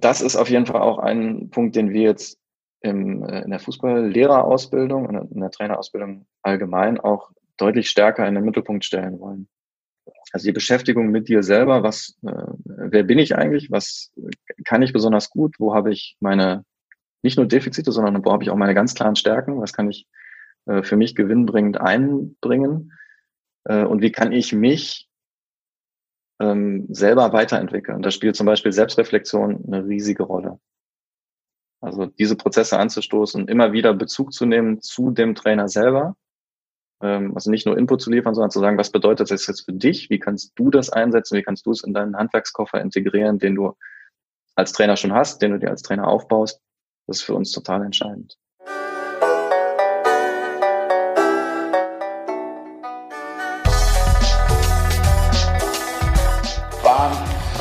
das ist auf jeden Fall auch ein Punkt, den wir jetzt im, äh, in der Fußballlehrerausbildung und in der Trainerausbildung allgemein auch deutlich stärker in den Mittelpunkt stellen wollen. Also die Beschäftigung mit dir selber, was, äh, wer bin ich eigentlich, was kann ich besonders gut, wo habe ich meine, nicht nur Defizite, sondern wo habe ich auch meine ganz klaren Stärken, was kann ich äh, für mich gewinnbringend einbringen? Äh, und wie kann ich mich ähm, selber weiterentwickeln. Da spielt zum Beispiel Selbstreflexion eine riesige Rolle. Also diese Prozesse anzustoßen, immer wieder Bezug zu nehmen zu dem Trainer selber. Ähm, also nicht nur Input zu liefern, sondern zu sagen, was bedeutet das jetzt für dich? Wie kannst du das einsetzen? Wie kannst du es in deinen Handwerkskoffer integrieren, den du als Trainer schon hast, den du dir als Trainer aufbaust? Das ist für uns total entscheidend.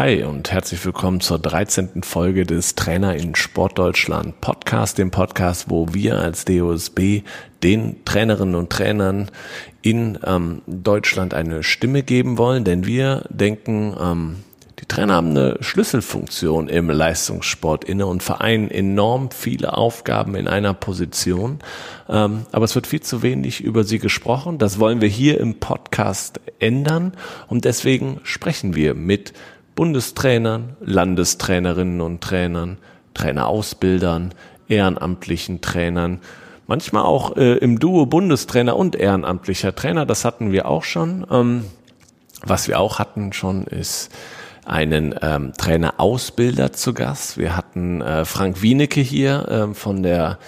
Hi und herzlich willkommen zur 13. Folge des Trainer in Sportdeutschland Podcast, dem Podcast, wo wir als DOSB den Trainerinnen und Trainern in ähm, Deutschland eine Stimme geben wollen, denn wir denken, ähm, die Trainer haben eine Schlüsselfunktion im Leistungssport inne und vereinen enorm viele Aufgaben in einer Position. Ähm, aber es wird viel zu wenig über sie gesprochen. Das wollen wir hier im Podcast ändern und deswegen sprechen wir mit Bundestrainern, Landestrainerinnen und Trainern, Trainerausbildern, ehrenamtlichen Trainern, manchmal auch äh, im Duo Bundestrainer und ehrenamtlicher Trainer. Das hatten wir auch schon. Ähm, was wir auch hatten schon ist einen ähm, Trainerausbilder zu Gast. Wir hatten äh, Frank Wienecke hier äh, von der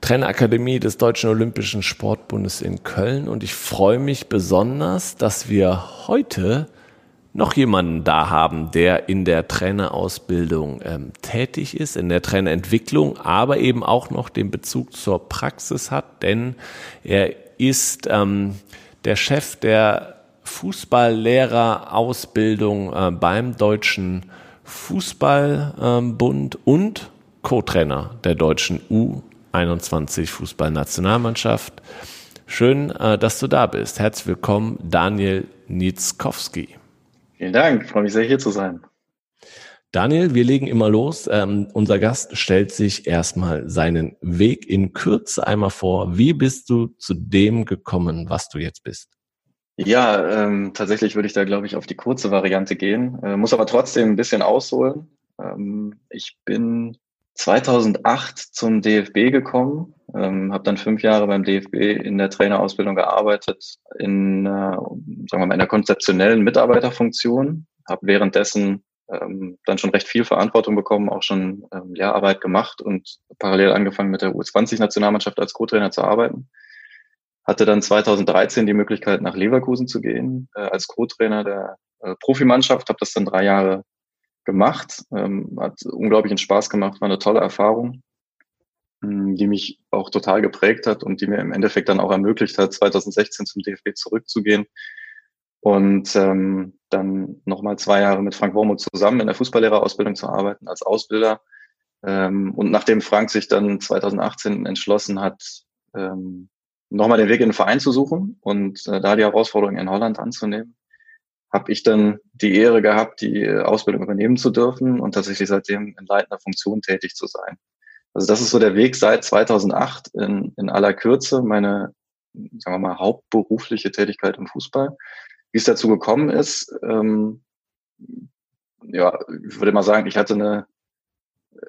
Trainerakademie des Deutschen Olympischen Sportbundes in Köln und ich freue mich besonders, dass wir heute noch jemanden da haben, der in der Trainerausbildung ähm, tätig ist, in der Trainerentwicklung, aber eben auch noch den Bezug zur Praxis hat, denn er ist ähm, der Chef der Fußballlehrerausbildung äh, beim Deutschen Fußballbund ähm, und Co-Trainer der deutschen U21 Fußballnationalmannschaft. Schön, äh, dass du da bist. Herzlich willkommen, Daniel Nitzkowski. Vielen Dank, freue mich sehr hier zu sein. Daniel, wir legen immer los. Ähm, unser Gast stellt sich erstmal seinen Weg in Kürze einmal vor. Wie bist du zu dem gekommen, was du jetzt bist? Ja, ähm, tatsächlich würde ich da, glaube ich, auf die kurze Variante gehen, äh, muss aber trotzdem ein bisschen ausholen. Ähm, ich bin 2008 zum DFB gekommen, ähm, habe dann fünf Jahre beim DFB in der Trainerausbildung gearbeitet, in, äh, sagen wir mal, in der konzeptionellen Mitarbeiterfunktion, habe währenddessen ähm, dann schon recht viel Verantwortung bekommen, auch schon ähm, Lehrarbeit gemacht und parallel angefangen mit der U20-Nationalmannschaft als Co-Trainer zu arbeiten. Hatte dann 2013 die Möglichkeit, nach Leverkusen zu gehen äh, als Co-Trainer der äh, Profimannschaft, habe das dann drei Jahre gemacht, ähm, hat unglaublichen Spaß gemacht, war eine tolle Erfahrung, die mich auch total geprägt hat und die mir im Endeffekt dann auch ermöglicht hat, 2016 zum DFB zurückzugehen und ähm, dann nochmal zwei Jahre mit Frank Wormuth zusammen in der Fußballlehrerausbildung zu arbeiten als Ausbilder. Ähm, und nachdem Frank sich dann 2018 entschlossen hat, ähm, nochmal den Weg in den Verein zu suchen und äh, da die Herausforderung in Holland anzunehmen, habe ich dann die Ehre gehabt, die Ausbildung übernehmen zu dürfen und tatsächlich seitdem in leitender Funktion tätig zu sein. Also das ist so der Weg seit 2008 in, in aller Kürze, meine, sagen wir mal, hauptberufliche Tätigkeit im Fußball. Wie es dazu gekommen ist, ähm, ja, ich würde mal sagen, ich hatte eine,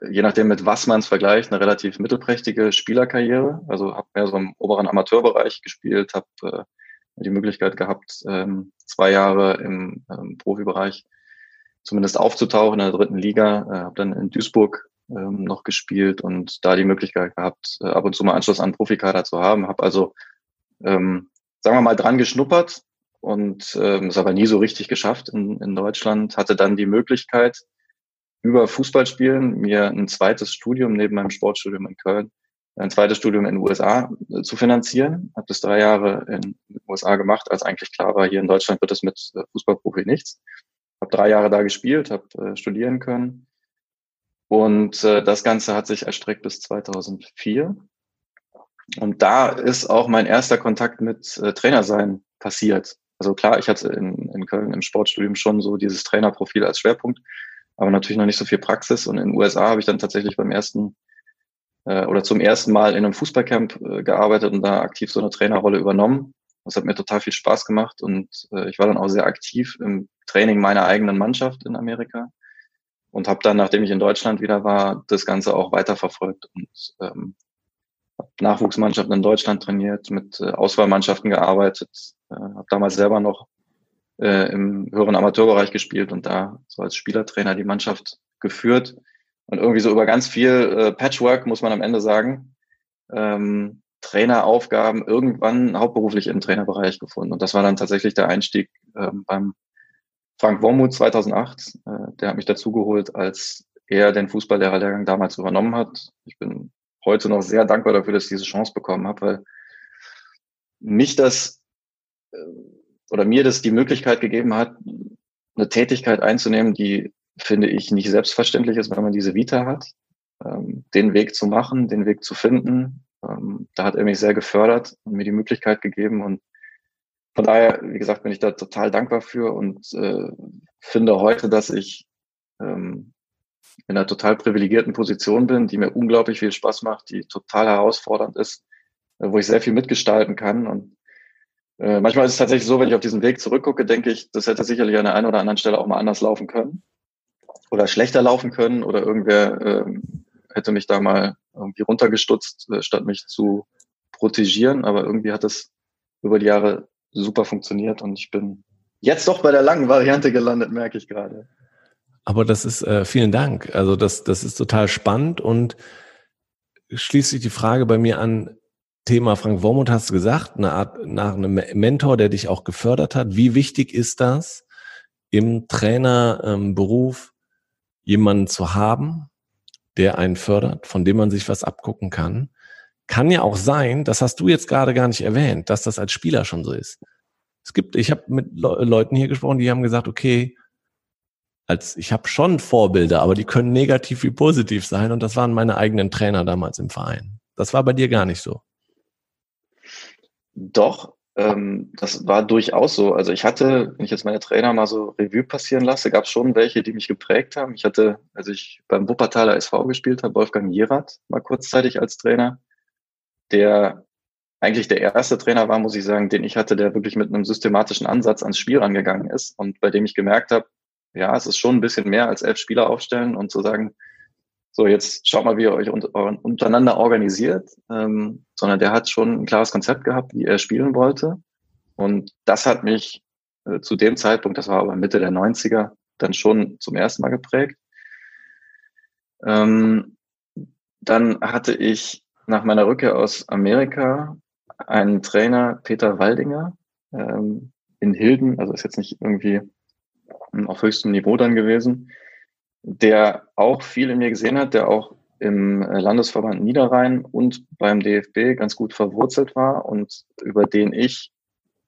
je nachdem mit was man es vergleicht, eine relativ mittelprächtige Spielerkarriere. Also habe mehr so im oberen Amateurbereich gespielt, habe äh, die Möglichkeit gehabt, ähm, zwei Jahre im ähm, Profibereich zumindest aufzutauchen in der dritten Liga. Äh, habe dann in Duisburg ähm, noch gespielt und da die Möglichkeit gehabt, äh, ab und zu mal Anschluss an Profikader zu haben. Habe also, ähm, sagen wir mal, dran geschnuppert und ähm, es aber nie so richtig geschafft in, in Deutschland. Hatte dann die Möglichkeit, über Fußballspielen mir ein zweites Studium neben meinem Sportstudium in Köln ein zweites Studium in den USA äh, zu finanzieren. Habe das drei Jahre in den USA gemacht, als eigentlich klar war, hier in Deutschland wird es mit äh, Fußballprofi nichts. Habe drei Jahre da gespielt, habe äh, studieren können. Und äh, das Ganze hat sich erstreckt bis 2004. Und da ist auch mein erster Kontakt mit äh, Trainersein passiert. Also klar, ich hatte in, in Köln im Sportstudium schon so dieses Trainerprofil als Schwerpunkt, aber natürlich noch nicht so viel Praxis. Und in den USA habe ich dann tatsächlich beim ersten äh, oder zum ersten Mal in einem Fußballcamp äh, gearbeitet und da aktiv so eine Trainerrolle übernommen. Das hat mir total viel Spaß gemacht und äh, ich war dann auch sehr aktiv im Training meiner eigenen Mannschaft in Amerika und habe dann, nachdem ich in Deutschland wieder war, das Ganze auch weiterverfolgt und ähm, habe Nachwuchsmannschaften in Deutschland trainiert, mit äh, Auswahlmannschaften gearbeitet, äh, habe damals selber noch äh, im höheren Amateurbereich gespielt und da so als Spielertrainer die Mannschaft geführt und irgendwie so über ganz viel äh, Patchwork, muss man am Ende sagen, ähm, Traineraufgaben irgendwann hauptberuflich im Trainerbereich gefunden. Und das war dann tatsächlich der Einstieg ähm, beim Frank Wormuth 2008. Äh, der hat mich dazugeholt, als er den Fußballlehrerlehrgang damals übernommen hat. Ich bin heute noch sehr dankbar dafür, dass ich diese Chance bekommen habe, weil mich das äh, oder mir das die Möglichkeit gegeben hat, eine Tätigkeit einzunehmen, die finde ich, nicht selbstverständlich ist, wenn man diese Vita hat, ähm, den Weg zu machen, den Weg zu finden. Ähm, da hat er mich sehr gefördert und mir die Möglichkeit gegeben. Und von daher, wie gesagt, bin ich da total dankbar für und äh, finde heute, dass ich ähm, in einer total privilegierten Position bin, die mir unglaublich viel Spaß macht, die total herausfordernd ist, äh, wo ich sehr viel mitgestalten kann. Und äh, manchmal ist es tatsächlich so, wenn ich auf diesen Weg zurückgucke, denke ich, das hätte sicherlich an der einen oder anderen Stelle auch mal anders laufen können oder schlechter laufen können oder irgendwer ähm, hätte mich da mal irgendwie runtergestutzt, äh, statt mich zu protegieren. Aber irgendwie hat es über die Jahre super funktioniert und ich bin jetzt doch bei der langen Variante gelandet, merke ich gerade. Aber das ist, äh, vielen Dank. Also das, das ist total spannend und schließt sich die Frage bei mir an, Thema Frank Wormuth hast du gesagt, eine Art nach einem Mentor, der dich auch gefördert hat. Wie wichtig ist das im Trainerberuf, ähm, jemanden zu haben, der einen fördert, von dem man sich was abgucken kann. Kann ja auch sein, das hast du jetzt gerade gar nicht erwähnt, dass das als Spieler schon so ist. Es gibt, ich habe mit Le Leuten hier gesprochen, die haben gesagt, okay, als ich habe schon Vorbilder, aber die können negativ wie positiv sein und das waren meine eigenen Trainer damals im Verein. Das war bei dir gar nicht so. Doch, ähm, das war durchaus so. Also ich hatte, wenn ich jetzt meine Trainer mal so Revue passieren lasse, gab es schon welche, die mich geprägt haben. Ich hatte, als ich beim Wuppertaler SV gespielt habe, Wolfgang Jerath mal kurzzeitig als Trainer, der eigentlich der erste Trainer war, muss ich sagen, den ich hatte, der wirklich mit einem systematischen Ansatz ans Spiel rangegangen ist und bei dem ich gemerkt habe, ja, es ist schon ein bisschen mehr als elf Spieler aufstellen und zu sagen, so jetzt schaut mal, wie ihr euch untereinander organisiert, ähm, sondern der hat schon ein klares Konzept gehabt, wie er spielen wollte. Und das hat mich äh, zu dem Zeitpunkt, das war aber Mitte der 90er, dann schon zum ersten Mal geprägt. Ähm, dann hatte ich nach meiner Rückkehr aus Amerika einen Trainer, Peter Waldinger, ähm, in Hilden, also ist jetzt nicht irgendwie auf höchstem Niveau dann gewesen, der auch viel in mir gesehen hat, der auch im äh, Landesverband Niederrhein und beim DFB ganz gut verwurzelt war und über den ich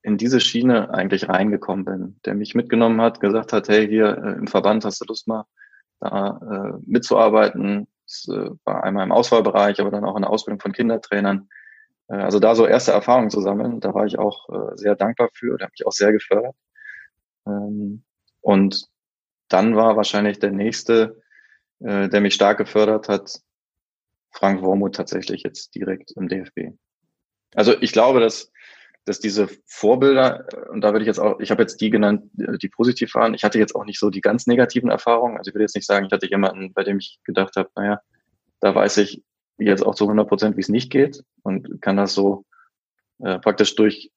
in diese Schiene eigentlich reingekommen bin, der mich mitgenommen hat, gesagt hat, hey, hier äh, im Verband hast du Lust mal da äh, mitzuarbeiten. Das äh, war einmal im Auswahlbereich, aber dann auch in der Ausbildung von Kindertrainern. Äh, also da so erste Erfahrungen zu sammeln, da war ich auch äh, sehr dankbar für, der hat mich auch sehr gefördert. Ähm, und dann war wahrscheinlich der nächste, äh, der mich stark gefördert hat, Frank Wormuth tatsächlich jetzt direkt im DFB. Also ich glaube, dass, dass diese Vorbilder, äh, und da würde ich jetzt auch, ich habe jetzt die genannt, äh, die positiv waren. Ich hatte jetzt auch nicht so die ganz negativen Erfahrungen. Also ich würde jetzt nicht sagen, ich hatte jemanden, bei dem ich gedacht habe, naja, da weiß ich jetzt auch zu 100 Prozent, wie es nicht geht und kann das so äh, praktisch durch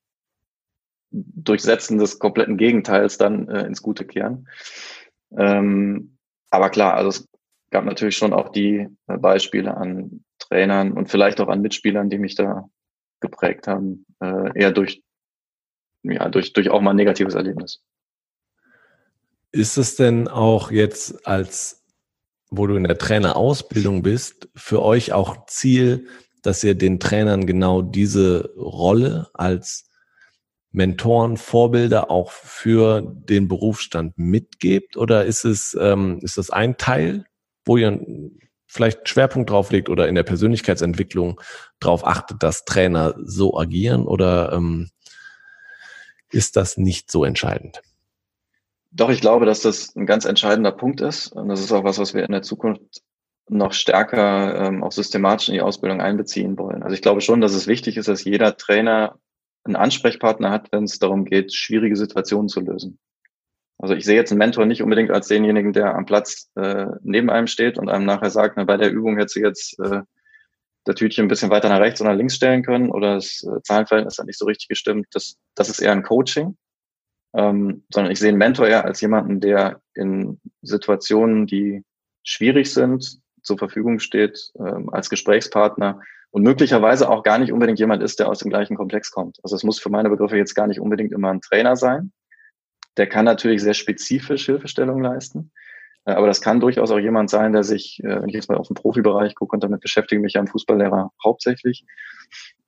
Durchsetzen des kompletten Gegenteils dann äh, ins Gute kehren. Ähm, aber klar, also es gab natürlich schon auch die äh, Beispiele an Trainern und vielleicht auch an Mitspielern, die mich da geprägt haben, äh, eher durch, ja, durch, durch auch mal ein negatives Erlebnis. Ist es denn auch jetzt als, wo du in der Trainerausbildung bist, für euch auch Ziel, dass ihr den Trainern genau diese Rolle als Mentoren, Vorbilder auch für den Berufsstand mitgebt? Oder ist es, ähm, ist das ein Teil, wo ihr vielleicht Schwerpunkt drauf legt oder in der Persönlichkeitsentwicklung darauf achtet, dass Trainer so agieren? Oder ähm, ist das nicht so entscheidend? Doch, ich glaube, dass das ein ganz entscheidender Punkt ist. Und das ist auch was, was wir in der Zukunft noch stärker ähm, auch systematisch in die Ausbildung einbeziehen wollen. Also ich glaube schon, dass es wichtig ist, dass jeder Trainer einen Ansprechpartner hat, wenn es darum geht, schwierige Situationen zu lösen. Also ich sehe jetzt einen Mentor nicht unbedingt als denjenigen, der am Platz äh, neben einem steht und einem nachher sagt, na, bei der Übung hätte sie jetzt äh, der Tütchen ein bisschen weiter nach rechts oder nach links stellen können oder das äh, Zahlenverhältnis hat nicht so richtig gestimmt. Das, das ist eher ein Coaching. Ähm, sondern ich sehe einen Mentor eher als jemanden, der in Situationen, die schwierig sind, zur Verfügung steht, ähm, als Gesprächspartner und möglicherweise auch gar nicht unbedingt jemand ist, der aus dem gleichen Komplex kommt. Also es muss für meine Begriffe jetzt gar nicht unbedingt immer ein Trainer sein. Der kann natürlich sehr spezifisch Hilfestellung leisten. Äh, aber das kann durchaus auch jemand sein, der sich, äh, wenn ich jetzt mal auf den Profibereich gucke und damit beschäftige mich ja im Fußballlehrer hauptsächlich,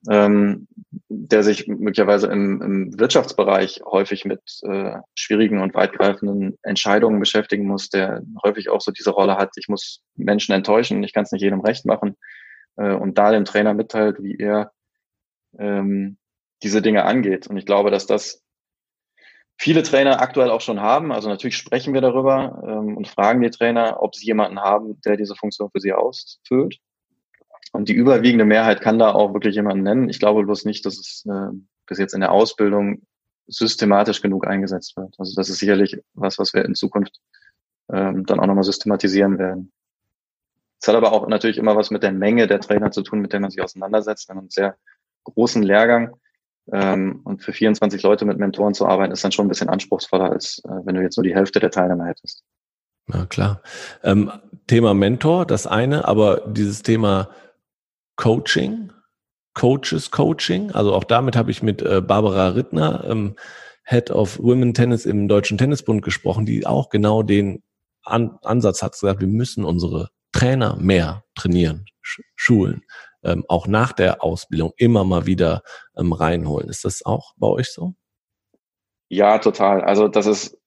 ähm, der sich möglicherweise im, im Wirtschaftsbereich häufig mit äh, schwierigen und weitgreifenden Entscheidungen beschäftigen muss, der häufig auch so diese Rolle hat, ich muss Menschen enttäuschen, ich kann es nicht jedem recht machen und da dem Trainer mitteilt, wie er ähm, diese Dinge angeht. Und ich glaube, dass das viele Trainer aktuell auch schon haben. Also natürlich sprechen wir darüber ähm, und fragen die Trainer, ob sie jemanden haben, der diese Funktion für sie ausfüllt. Und die überwiegende Mehrheit kann da auch wirklich jemanden nennen. Ich glaube bloß nicht, dass es äh, bis jetzt in der Ausbildung systematisch genug eingesetzt wird. Also das ist sicherlich was, was wir in Zukunft ähm, dann auch nochmal systematisieren werden. Es hat aber auch natürlich immer was mit der Menge der Trainer zu tun, mit der man sich auseinandersetzt. Wenn man einen sehr großen Lehrgang ähm, und für 24 Leute mit Mentoren zu arbeiten, ist dann schon ein bisschen anspruchsvoller, als äh, wenn du jetzt nur die Hälfte der Teilnehmer hättest. Na klar. Ähm, Thema Mentor, das eine, aber dieses Thema Coaching, Coaches Coaching, also auch damit habe ich mit äh, Barbara Rittner, ähm, Head of Women Tennis im Deutschen Tennisbund gesprochen, die auch genau den An Ansatz hat gesagt, wir müssen unsere Trainer mehr trainieren, schulen, ähm, auch nach der Ausbildung immer mal wieder ähm, reinholen. Ist das auch bei euch so? Ja, total. Also das ist,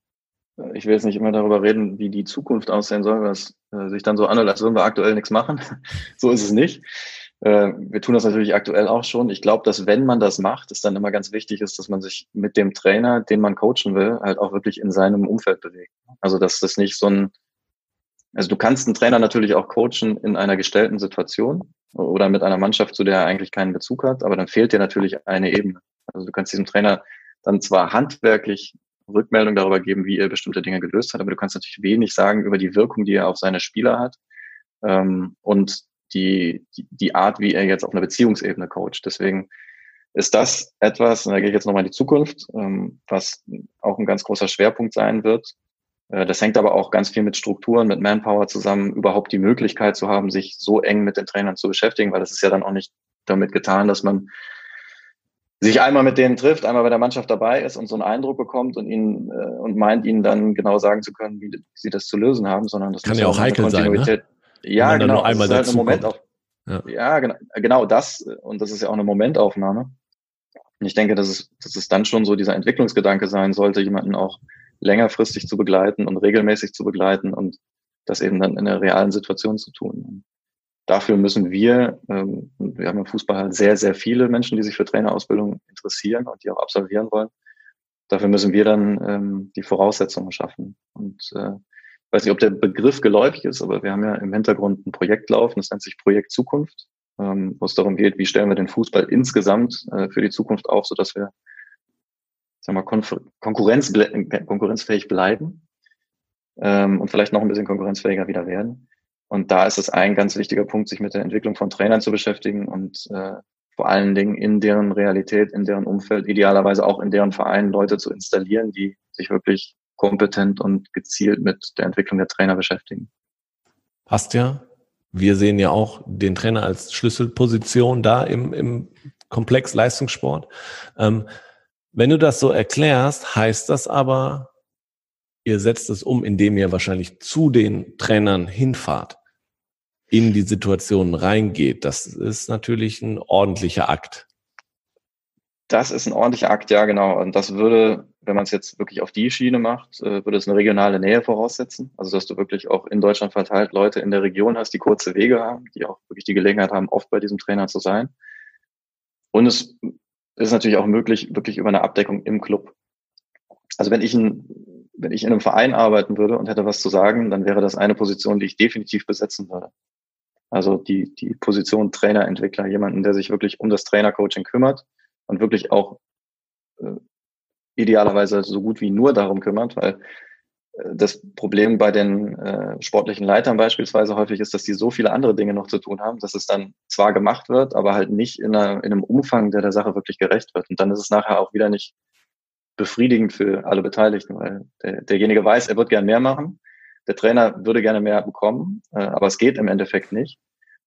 ich will jetzt nicht immer darüber reden, wie die Zukunft aussehen soll, was äh, sich dann so anhört, als würden wir aktuell nichts machen. so ist es nicht. Äh, wir tun das natürlich aktuell auch schon. Ich glaube, dass wenn man das macht, es dann immer ganz wichtig ist, dass man sich mit dem Trainer, den man coachen will, halt auch wirklich in seinem Umfeld bewegt. Also dass das nicht so ein also du kannst einen Trainer natürlich auch coachen in einer gestellten Situation oder mit einer Mannschaft, zu der er eigentlich keinen Bezug hat, aber dann fehlt dir natürlich eine Ebene. Also du kannst diesem Trainer dann zwar handwerklich Rückmeldung darüber geben, wie er bestimmte Dinge gelöst hat, aber du kannst natürlich wenig sagen über die Wirkung, die er auf seine Spieler hat ähm, und die, die, die Art, wie er jetzt auf einer Beziehungsebene coacht. Deswegen ist das etwas, und da gehe ich jetzt nochmal in die Zukunft, ähm, was auch ein ganz großer Schwerpunkt sein wird, das hängt aber auch ganz viel mit Strukturen, mit Manpower zusammen, überhaupt die Möglichkeit zu haben, sich so eng mit den Trainern zu beschäftigen, weil das ist ja dann auch nicht damit getan, dass man sich einmal mit denen trifft, einmal bei der Mannschaft dabei ist und so einen Eindruck bekommt und ihnen äh, und meint ihnen dann genau sagen zu können, wie sie das zu lösen haben, sondern das kann ja auch heikel sein. Ne? Ja, genau. Einmal das ist halt eine Momentauf ja, ja genau, genau das und das ist ja auch eine Momentaufnahme. Und ich denke, dass es, dass es dann schon so dieser Entwicklungsgedanke sein sollte, jemanden auch längerfristig zu begleiten und regelmäßig zu begleiten und das eben dann in der realen Situation zu tun. Dafür müssen wir, ähm, wir haben im Fußball halt sehr, sehr viele Menschen, die sich für Trainerausbildung interessieren und die auch absolvieren wollen. Dafür müssen wir dann ähm, die Voraussetzungen schaffen. Und äh, ich weiß nicht, ob der Begriff geläufig ist, aber wir haben ja im Hintergrund ein Projekt laufen, das nennt sich Projekt Zukunft, ähm, wo es darum geht, wie stellen wir den Fußball insgesamt äh, für die Zukunft auf, sodass wir sagen wir, Konkurrenz, konkurrenzfähig bleiben ähm, und vielleicht noch ein bisschen konkurrenzfähiger wieder werden. Und da ist es ein ganz wichtiger Punkt, sich mit der Entwicklung von Trainern zu beschäftigen und äh, vor allen Dingen in deren Realität, in deren Umfeld, idealerweise auch in deren Vereinen Leute zu installieren, die sich wirklich kompetent und gezielt mit der Entwicklung der Trainer beschäftigen. Passt ja. Wir sehen ja auch den Trainer als Schlüsselposition da im, im Komplex Leistungssport. Ähm, wenn du das so erklärst, heißt das aber, ihr setzt es um, indem ihr wahrscheinlich zu den Trainern hinfahrt. in die Situation reingeht. Das ist natürlich ein ordentlicher Akt. Das ist ein ordentlicher Akt, ja, genau. Und das würde, wenn man es jetzt wirklich auf die Schiene macht, äh, würde es eine regionale Nähe voraussetzen. Also, dass du wirklich auch in Deutschland verteilt Leute in der Region hast, die kurze Wege haben, die auch wirklich die Gelegenheit haben, oft bei diesem Trainer zu sein. Und es ist natürlich auch möglich, wirklich über eine Abdeckung im Club. Also, wenn ich ein, wenn ich in einem Verein arbeiten würde und hätte was zu sagen, dann wäre das eine Position, die ich definitiv besetzen würde. Also die, die Position Trainerentwickler, jemanden, der sich wirklich um das Trainercoaching kümmert und wirklich auch äh, idealerweise so gut wie nur darum kümmert, weil das Problem bei den äh, sportlichen Leitern beispielsweise häufig ist, dass die so viele andere Dinge noch zu tun haben, dass es dann zwar gemacht wird, aber halt nicht in, einer, in einem Umfang, der der Sache wirklich gerecht wird. Und dann ist es nachher auch wieder nicht befriedigend für alle Beteiligten, weil der, derjenige weiß, er wird gern mehr machen, der Trainer würde gerne mehr bekommen, äh, aber es geht im Endeffekt nicht.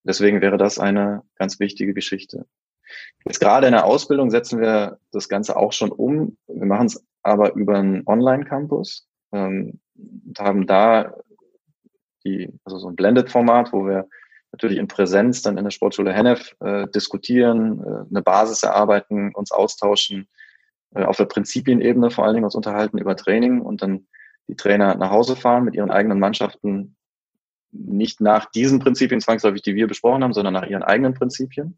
Deswegen wäre das eine ganz wichtige Geschichte. Jetzt gerade in der Ausbildung setzen wir das Ganze auch schon um. Wir machen es aber über einen Online-Campus ähm, und haben da die, also so ein Blended-Format, wo wir natürlich in Präsenz dann in der Sportschule Hennef äh, diskutieren, äh, eine Basis erarbeiten, uns austauschen, äh, auf der Prinzipienebene vor allen Dingen uns unterhalten über Training und dann die Trainer nach Hause fahren mit ihren eigenen Mannschaften nicht nach diesen Prinzipien zwangsläufig, die wir besprochen haben, sondern nach ihren eigenen Prinzipien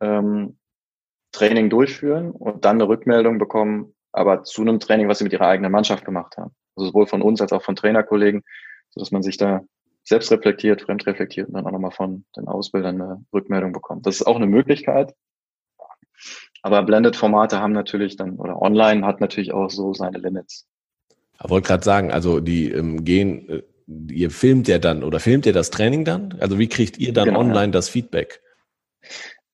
ähm, Training durchführen und dann eine Rückmeldung bekommen, aber zu einem Training, was sie mit ihrer eigenen Mannschaft gemacht haben. Also sowohl von uns als auch von Trainerkollegen, sodass man sich da selbst reflektiert, fremd reflektiert und dann auch nochmal von den Ausbildern eine Rückmeldung bekommt. Das ist auch eine Möglichkeit. Aber Blended-Formate haben natürlich dann, oder online hat natürlich auch so seine Limits. Ich wollte gerade sagen, also die ähm, gehen, äh, ihr filmt ja dann oder filmt ihr das Training dann? Also wie kriegt ihr dann genau, online ja. das Feedback?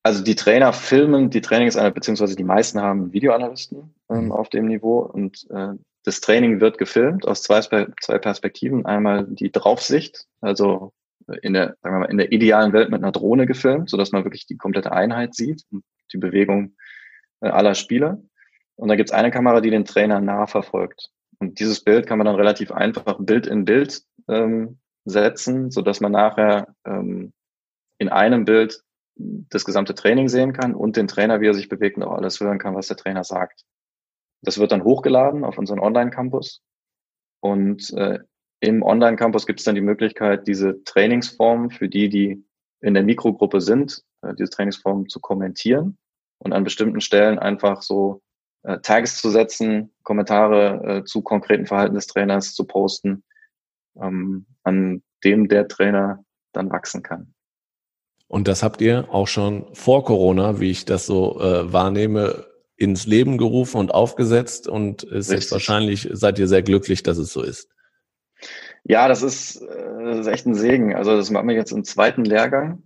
Also die Trainer filmen die Trainings, beziehungsweise die meisten haben Videoanalysten ähm, mhm. auf dem Niveau und äh, das Training wird gefilmt aus zwei, zwei Perspektiven. Einmal die Draufsicht, also in der, sagen wir mal, in der idealen Welt mit einer Drohne gefilmt, so dass man wirklich die komplette Einheit sieht und die Bewegung äh, aller Spieler. Und da gibt es eine Kamera, die den Trainer nah verfolgt. Und dieses Bild kann man dann relativ einfach Bild in Bild ähm, setzen, so dass man nachher ähm, in einem Bild das gesamte Training sehen kann und den Trainer, wie er sich bewegt und auch alles hören kann, was der Trainer sagt. Das wird dann hochgeladen auf unseren Online-Campus. Und äh, im Online-Campus gibt es dann die Möglichkeit, diese Trainingsformen für die, die in der Mikrogruppe sind, äh, diese Trainingsformen zu kommentieren und an bestimmten Stellen einfach so äh, Tags zu setzen, Kommentare äh, zu konkreten Verhalten des Trainers zu posten, ähm, an dem der Trainer dann wachsen kann. Und das habt ihr auch schon vor Corona, wie ich das so äh, wahrnehme, ins Leben gerufen und aufgesetzt und ist wahrscheinlich, seid ihr sehr glücklich, dass es so ist. Ja, das ist, äh, das ist echt ein Segen. Also das machen wir jetzt im zweiten Lehrgang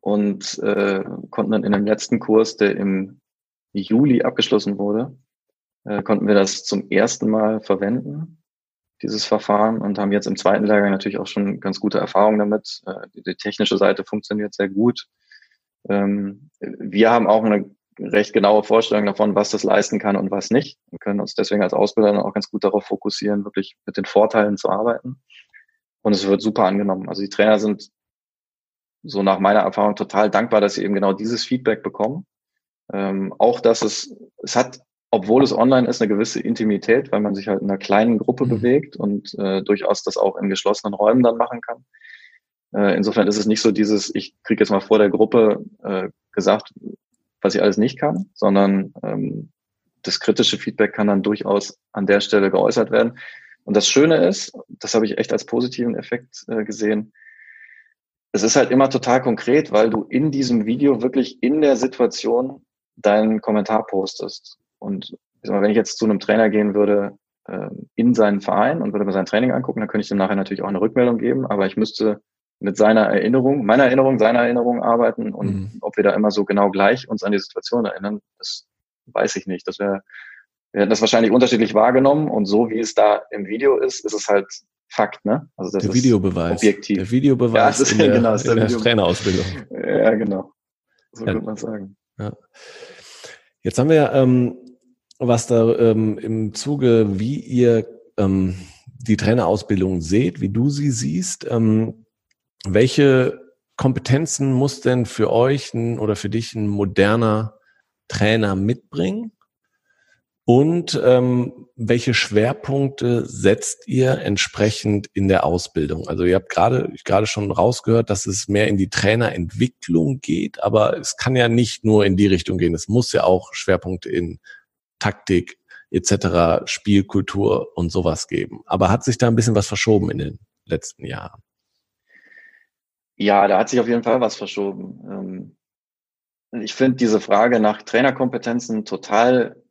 und äh, konnten dann in dem letzten Kurs, der im Juli abgeschlossen wurde, äh, konnten wir das zum ersten Mal verwenden dieses Verfahren und haben jetzt im zweiten Lehrgang natürlich auch schon ganz gute Erfahrungen damit. Äh, die, technische Seite funktioniert sehr gut. Ähm, wir haben auch eine recht genaue Vorstellung davon, was das leisten kann und was nicht. Wir können uns deswegen als Ausbilder auch ganz gut darauf fokussieren, wirklich mit den Vorteilen zu arbeiten. Und es wird super angenommen. Also die Trainer sind so nach meiner Erfahrung total dankbar, dass sie eben genau dieses Feedback bekommen. Ähm, auch, dass es, es hat obwohl es online ist, eine gewisse Intimität, weil man sich halt in einer kleinen Gruppe mhm. bewegt und äh, durchaus das auch in geschlossenen Räumen dann machen kann. Äh, insofern ist es nicht so dieses, ich kriege jetzt mal vor der Gruppe äh, gesagt, was ich alles nicht kann, sondern ähm, das kritische Feedback kann dann durchaus an der Stelle geäußert werden. Und das Schöne ist, das habe ich echt als positiven Effekt äh, gesehen, es ist halt immer total konkret, weil du in diesem Video wirklich in der Situation deinen Kommentar postest. Und wenn ich jetzt zu einem Trainer gehen würde äh, in seinen Verein und würde mir sein Training angucken, dann könnte ich dem nachher natürlich auch eine Rückmeldung geben, aber ich müsste mit seiner Erinnerung, meiner Erinnerung, seiner Erinnerung arbeiten und mhm. ob wir da immer so genau gleich uns an die Situation erinnern, das weiß ich nicht. Das wäre, wir hätten das wahrscheinlich unterschiedlich wahrgenommen und so wie es da im Video ist, ist es halt Fakt, ne? Also das der Videobeweis. Objektiv. Der Videobeweis ja, ist, in der, genau, ist der, in der Trainerausbildung. Ja, genau. So ja. könnte man sagen. Ja. Jetzt haben wir ähm, was da ähm, im Zuge, wie ihr ähm, die Trainerausbildung seht, wie du sie siehst. Ähm, welche Kompetenzen muss denn für euch ein, oder für dich ein moderner Trainer mitbringen? Und ähm, welche Schwerpunkte setzt ihr entsprechend in der Ausbildung? Also ihr habt gerade gerade schon rausgehört, dass es mehr in die Trainerentwicklung geht, aber es kann ja nicht nur in die Richtung gehen. Es muss ja auch Schwerpunkte in Taktik etc., Spielkultur und sowas geben. Aber hat sich da ein bisschen was verschoben in den letzten Jahren? Ja, da hat sich auf jeden Fall was verschoben. Ähm, ich finde diese Frage nach Trainerkompetenzen total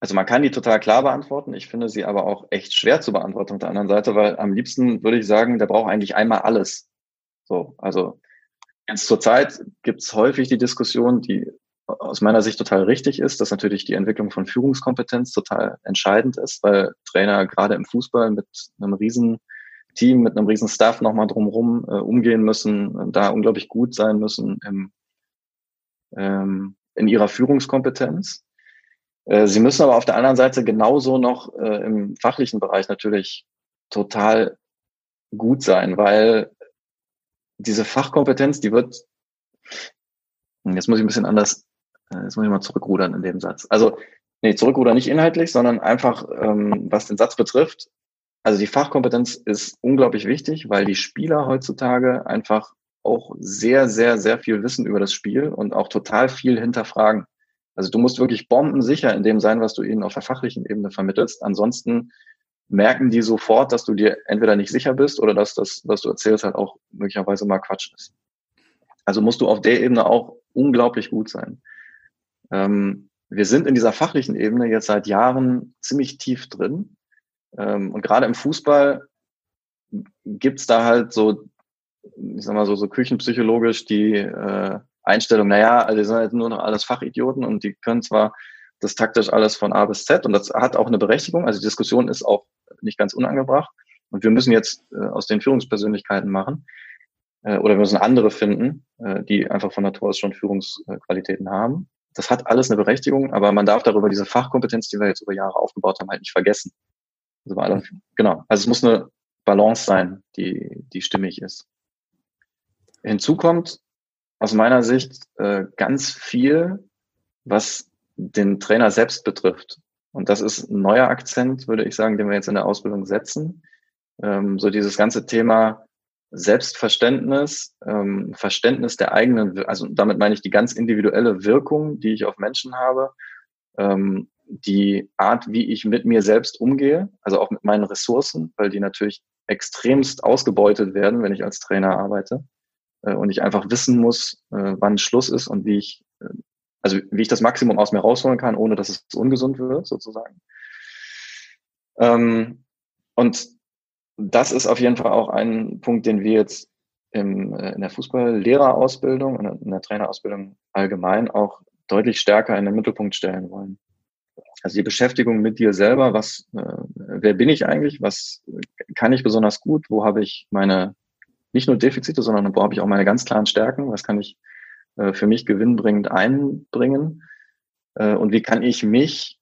also man kann die total klar beantworten. Ich finde sie aber auch echt schwer zu beantworten auf der anderen Seite, weil am liebsten würde ich sagen, der braucht eigentlich einmal alles. So, also jetzt zur Zeit gibt es häufig die Diskussion, die aus meiner Sicht total richtig ist, dass natürlich die Entwicklung von Führungskompetenz total entscheidend ist, weil Trainer gerade im Fußball mit einem riesen Team, mit einem riesen Staff nochmal drumherum äh, umgehen müssen, da unglaublich gut sein müssen im, ähm, in ihrer Führungskompetenz. Äh, sie müssen aber auf der anderen Seite genauso noch äh, im fachlichen Bereich natürlich total gut sein, weil diese Fachkompetenz, die wird, jetzt muss ich ein bisschen anders, äh, jetzt muss ich mal zurückrudern in dem Satz. Also, nee, zurückrudern nicht inhaltlich, sondern einfach, ähm, was den Satz betrifft. Also die Fachkompetenz ist unglaublich wichtig, weil die Spieler heutzutage einfach auch sehr, sehr, sehr viel wissen über das Spiel und auch total viel hinterfragen. Also du musst wirklich bombensicher in dem sein, was du ihnen auf der fachlichen Ebene vermittelst. Ansonsten merken die sofort, dass du dir entweder nicht sicher bist oder dass das, was du erzählst, halt auch möglicherweise mal Quatsch ist. Also musst du auf der Ebene auch unglaublich gut sein. Ähm, wir sind in dieser fachlichen Ebene jetzt seit Jahren ziemlich tief drin. Ähm, und gerade im Fußball gibt's da halt so, ich sag mal so, so küchenpsychologisch die äh, Einstellung, naja, also die sind halt nur noch alles Fachidioten und die können zwar das taktisch alles von A bis Z und das hat auch eine Berechtigung. Also die Diskussion ist auch nicht ganz unangebracht. Und wir müssen jetzt äh, aus den Führungspersönlichkeiten machen äh, oder wir müssen andere finden, äh, die einfach von Natur aus schon Führungsqualitäten haben. Das hat alles eine Berechtigung, aber man darf darüber diese Fachkompetenz, die wir jetzt über Jahre aufgebaut haben, halt nicht vergessen. Also alle, genau. Also es muss eine Balance sein, die, die stimmig ist. Hinzu kommt, aus meiner Sicht äh, ganz viel, was den Trainer selbst betrifft. Und das ist ein neuer Akzent, würde ich sagen, den wir jetzt in der Ausbildung setzen. Ähm, so dieses ganze Thema Selbstverständnis, ähm, Verständnis der eigenen, also damit meine ich die ganz individuelle Wirkung, die ich auf Menschen habe, ähm, die Art, wie ich mit mir selbst umgehe, also auch mit meinen Ressourcen, weil die natürlich extremst ausgebeutet werden, wenn ich als Trainer arbeite äh, und ich einfach wissen muss, äh, wann Schluss ist und wie ich, äh, also wie ich das Maximum aus mir rausholen kann, ohne dass es ungesund wird, sozusagen. Ähm, und das ist auf jeden Fall auch ein Punkt, den wir jetzt im, in der Fußballlehrerausbildung und in der Trainerausbildung allgemein auch deutlich stärker in den Mittelpunkt stellen wollen. Also die Beschäftigung mit dir selber, was, äh, wer bin ich eigentlich, was kann ich besonders gut, wo habe ich meine nicht nur Defizite, sondern wo habe ich auch meine ganz klaren Stärken, was kann ich äh, für mich gewinnbringend einbringen äh, und wie kann ich mich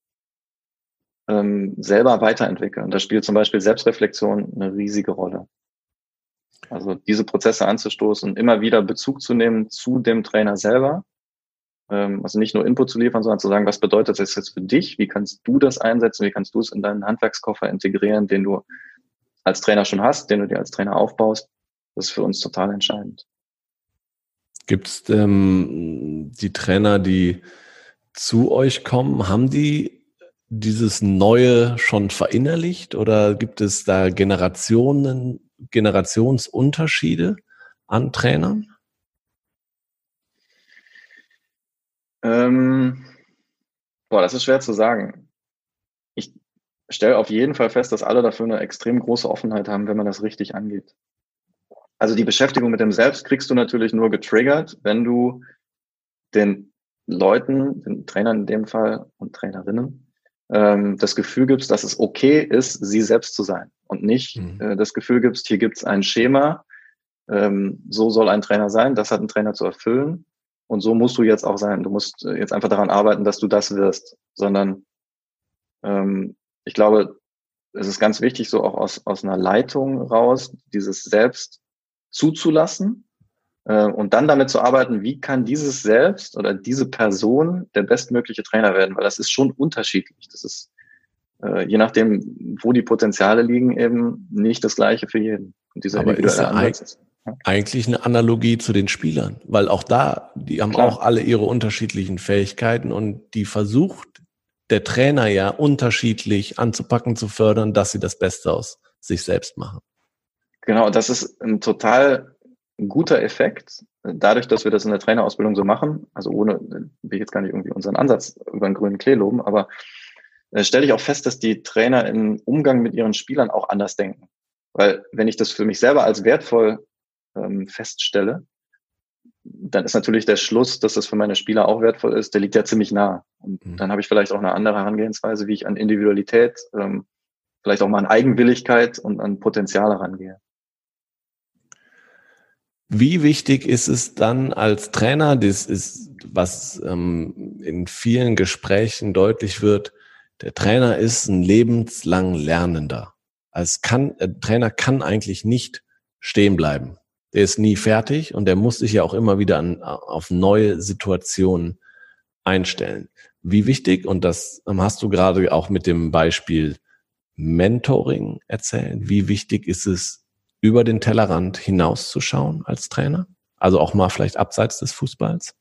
ähm, selber weiterentwickeln. Da spielt zum Beispiel Selbstreflexion eine riesige Rolle. Also diese Prozesse anzustoßen, immer wieder Bezug zu nehmen zu dem Trainer selber. Ähm, also nicht nur Input zu liefern, sondern zu sagen, was bedeutet das jetzt für dich? Wie kannst du das einsetzen? Wie kannst du es in deinen Handwerkskoffer integrieren, den du als Trainer schon hast, den du dir als Trainer aufbaust? Das ist für uns total entscheidend. Gibt es ähm, die Trainer, die zu euch kommen, haben die dieses Neue schon verinnerlicht oder gibt es da Generationen, Generationsunterschiede an Trainern? Ähm, boah, das ist schwer zu sagen. Ich stelle auf jeden Fall fest, dass alle dafür eine extrem große Offenheit haben, wenn man das richtig angeht. Also die Beschäftigung mit dem Selbst kriegst du natürlich nur getriggert, wenn du den Leuten, den Trainern in dem Fall und Trainerinnen, ähm, das Gefühl gibst, dass es okay ist, sie selbst zu sein und nicht mhm. äh, das Gefühl gibst, hier gibt es ein Schema, ähm, so soll ein Trainer sein, das hat ein Trainer zu erfüllen und so musst du jetzt auch sein. Du musst äh, jetzt einfach daran arbeiten, dass du das wirst, sondern ähm, ich glaube, es ist ganz wichtig, so auch aus, aus einer Leitung raus, dieses Selbst zuzulassen Äh, und dann damit zu arbeiten, wie kann dieses Selbst oder diese Person der bestmögliche Trainer werden, weil das ist schon unterschiedlich. Das ist äh, je nachdem, wo die Potenziale liegen, eben nicht das Gleiche für jeden. Und dieser Aber ist Ansatz ist eigentlich eine Analogie zu den Spielern, weil auch da, die haben Klar. auch alle ihre unterschiedlichen Fähigkeiten und die versucht der Trainer ja unterschiedlich anzupacken, zu fördern, dass sie das Beste aus sich selbst machen. Genau, das ist ein total guter Effekt, dadurch, dass wir das in der Trainerausbildung so machen, also ohne, will ich jetzt gar nicht irgendwie unseren Ansatz über den grünen Klee loben, aber äh, stelle ich auch fest, dass die Trainer im Umgang mit ihren Spielern auch anders denken. Weil wenn ich das für mich selber als wertvoll ähm, feststelle, dann ist natürlich der Schluss, dass das für meine Spieler auch wertvoll ist, der liegt ja ziemlich nah. Und mhm. dann habe ich vielleicht auch eine andere Herangehensweise, wie ich an Individualität, ähm, vielleicht auch mal an Eigenwilligkeit und an Potenzial herangehe. Wie wichtig ist es dann als Trainer, das ist, was ähm, in vielen Gesprächen deutlich wird, der Trainer ist ein lebenslang Lernender. Als kann, der Trainer kann eigentlich nicht stehen bleiben. Der ist nie fertig und der muss sich ja auch immer wieder an, auf neue Situationen einstellen. Wie wichtig, und das hast du gerade auch mit dem Beispiel Mentoring erzählt, wie wichtig ist es, über den Tellerrand hinauszuschauen als Trainer? Also auch mal vielleicht abseits des Fußballs?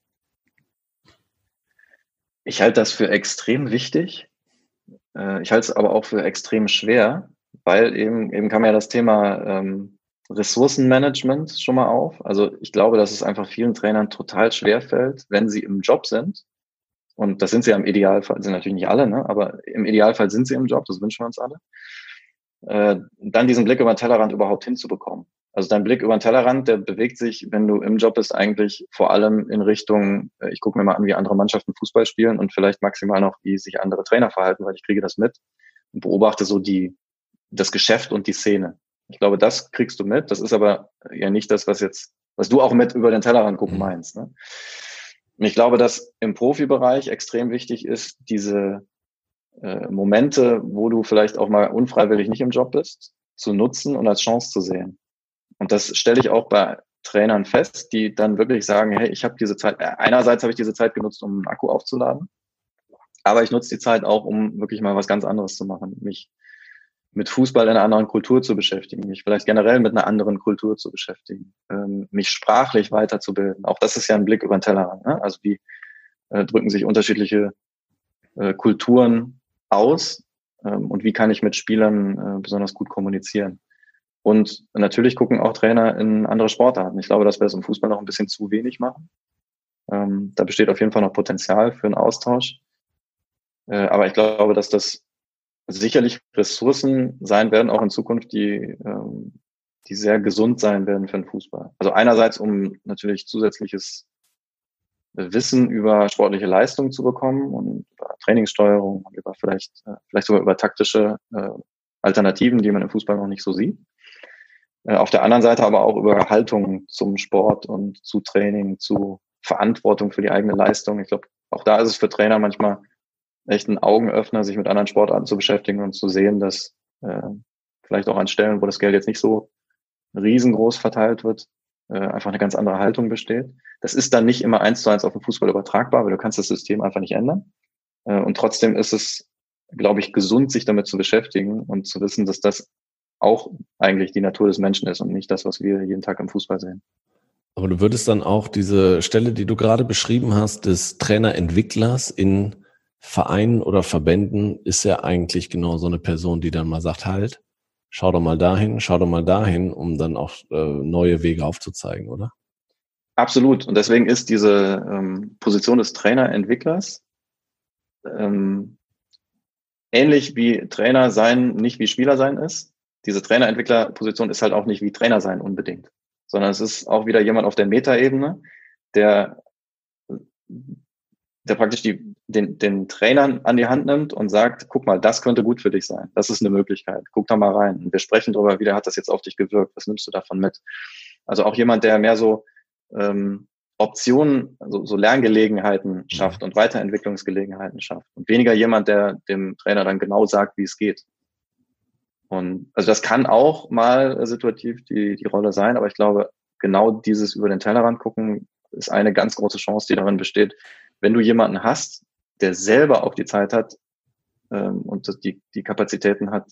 Ich halte das für extrem wichtig. Äh, ich halte es aber auch für extrem schwer, weil eben, eben kam ja das Thema ähm, Ressourcenmanagement schon mal auf. Also ich glaube, dass es einfach vielen Trainern total schwer fällt, wenn sie im Job sind. Und das sind sie ja im Idealfall, sind natürlich nicht alle, ne? aber im Idealfall sind sie im Job, das wünschen wir uns alle. Äh, dann diesen Blick über den Tellerrand überhaupt hinzubekommen. Also dein Blick über den Tellerrand, der bewegt sich, wenn du im Job bist, eigentlich vor allem in Richtung, äh, ich gucke mir mal an, wie andere Mannschaften Fußball spielen und vielleicht maximal noch, wie sich andere Trainer verhalten, weil ich kriege das mit und beobachte so die, das Geschäft und die Szene. Ich glaube, das kriegst du mit. Das ist aber ja nicht das, was jetzt, was du auch mit über den Tellerrand gucken mhm. meinst. Ne? Und ich glaube, dass im Profibereich extrem wichtig ist, diese äh, Momente, wo du vielleicht auch mal unfreiwillig nicht im Job bist, zu nutzen und als Chance zu sehen. Und das stelle ich auch bei Trainern fest, die dann wirklich sagen, hey, ich habe diese Zeit, äh, einerseits habe ich diese Zeit genutzt, um einen Akku aufzuladen, aber ich nutze die Zeit auch, um wirklich mal was ganz anderes zu machen, mich mit Fußball in einer anderen Kultur zu beschäftigen, mich vielleicht generell mit einer anderen Kultur zu beschäftigen, ähm, mich sprachlich weiterzubilden. Auch das ist ja ein Blick über den Tellerrand. Ne? Also wie äh, drücken sich unterschiedliche äh, Kulturen aus ähm, und wie kann ich mit Spielern äh, besonders gut kommunizieren. Und natürlich gucken auch Trainer in andere Sportarten. Ich glaube, dass wir es im Fußball noch ein bisschen zu wenig machen. Ähm, da besteht auf jeden Fall noch Potenzial für einen Austausch. Äh, aber ich glaube, dass das sicherlich Ressourcen sein werden, auch in Zukunft, die, ähm, die sehr gesund sein werden für den Fußball. Also einerseits, um natürlich zusätzliches Wissen über sportliche Leistung zu bekommen und über Trainingssteuerung und über vielleicht, äh, vielleicht sogar über taktische äh, Alternativen, die man im Fußball noch nicht so sieht. Äh, auf der anderen Seite aber auch über Haltung zum Sport und zu Training, zu Verantwortung für die eigene Leistung. Ich glaube, auch da ist es für Trainer manchmal echt ein Augenöffner, sich mit anderen Sportarten zu beschäftigen und zu sehen, dass äh, vielleicht auch an Stellen, wo das Geld jetzt nicht so riesengroß verteilt wird, äh, einfach eine ganz andere Haltung besteht. Das ist dann nicht immer eins zu eins auf den Fußball übertragbar, weil du kannst das System einfach nicht ändern. Äh, und trotzdem ist es, glaube ich, gesund, sich damit zu beschäftigen und zu wissen, dass das auch eigentlich die Natur des Menschen ist und nicht das, was wir jeden Tag im Fußball sehen. Aber du würdest dann auch diese Stelle, die du gerade beschrieben hast, des Trainerentwicklers in Vereinen oder Verbänden, ist ja eigentlich genau so eine Person, die dann mal sagt, halt, schau doch mal dahin, schau doch mal dahin, um dann auch äh, neue Wege aufzuzeigen, oder? Absolut. Und deswegen ist diese ähm, Position des Trainerentwicklers ähm, ähnlich wie Trainer sein, nicht wie Spieler sein ist diese Trainerentwicklerposition ist halt auch nicht wie Trainer sein unbedingt, sondern es ist auch wieder jemand auf der Metaebene, der, der praktisch die, den, den Trainern an die Hand nimmt und sagt, guck mal, das könnte gut für dich sein. Das ist eine Möglichkeit. Guck da mal rein. Und wir sprechen darüber, wie der hat das jetzt auf dich gewirkt. Was nimmst du davon mit? Also auch jemand, der mehr so ähm, Optionen, also so Lerngelegenheiten schafft und Weiterentwicklungsgelegenheiten schafft. Und weniger jemand, der dem Trainer dann genau sagt, wie es geht. Und also das kann auch mal situativ die, die Rolle sein, aber ich glaube, genau dieses über den Tellerrand gucken ist eine ganz große Chance, die darin besteht, wenn du jemanden hast, der selber auch die Zeit hat ähm, und die, die Kapazitäten hat,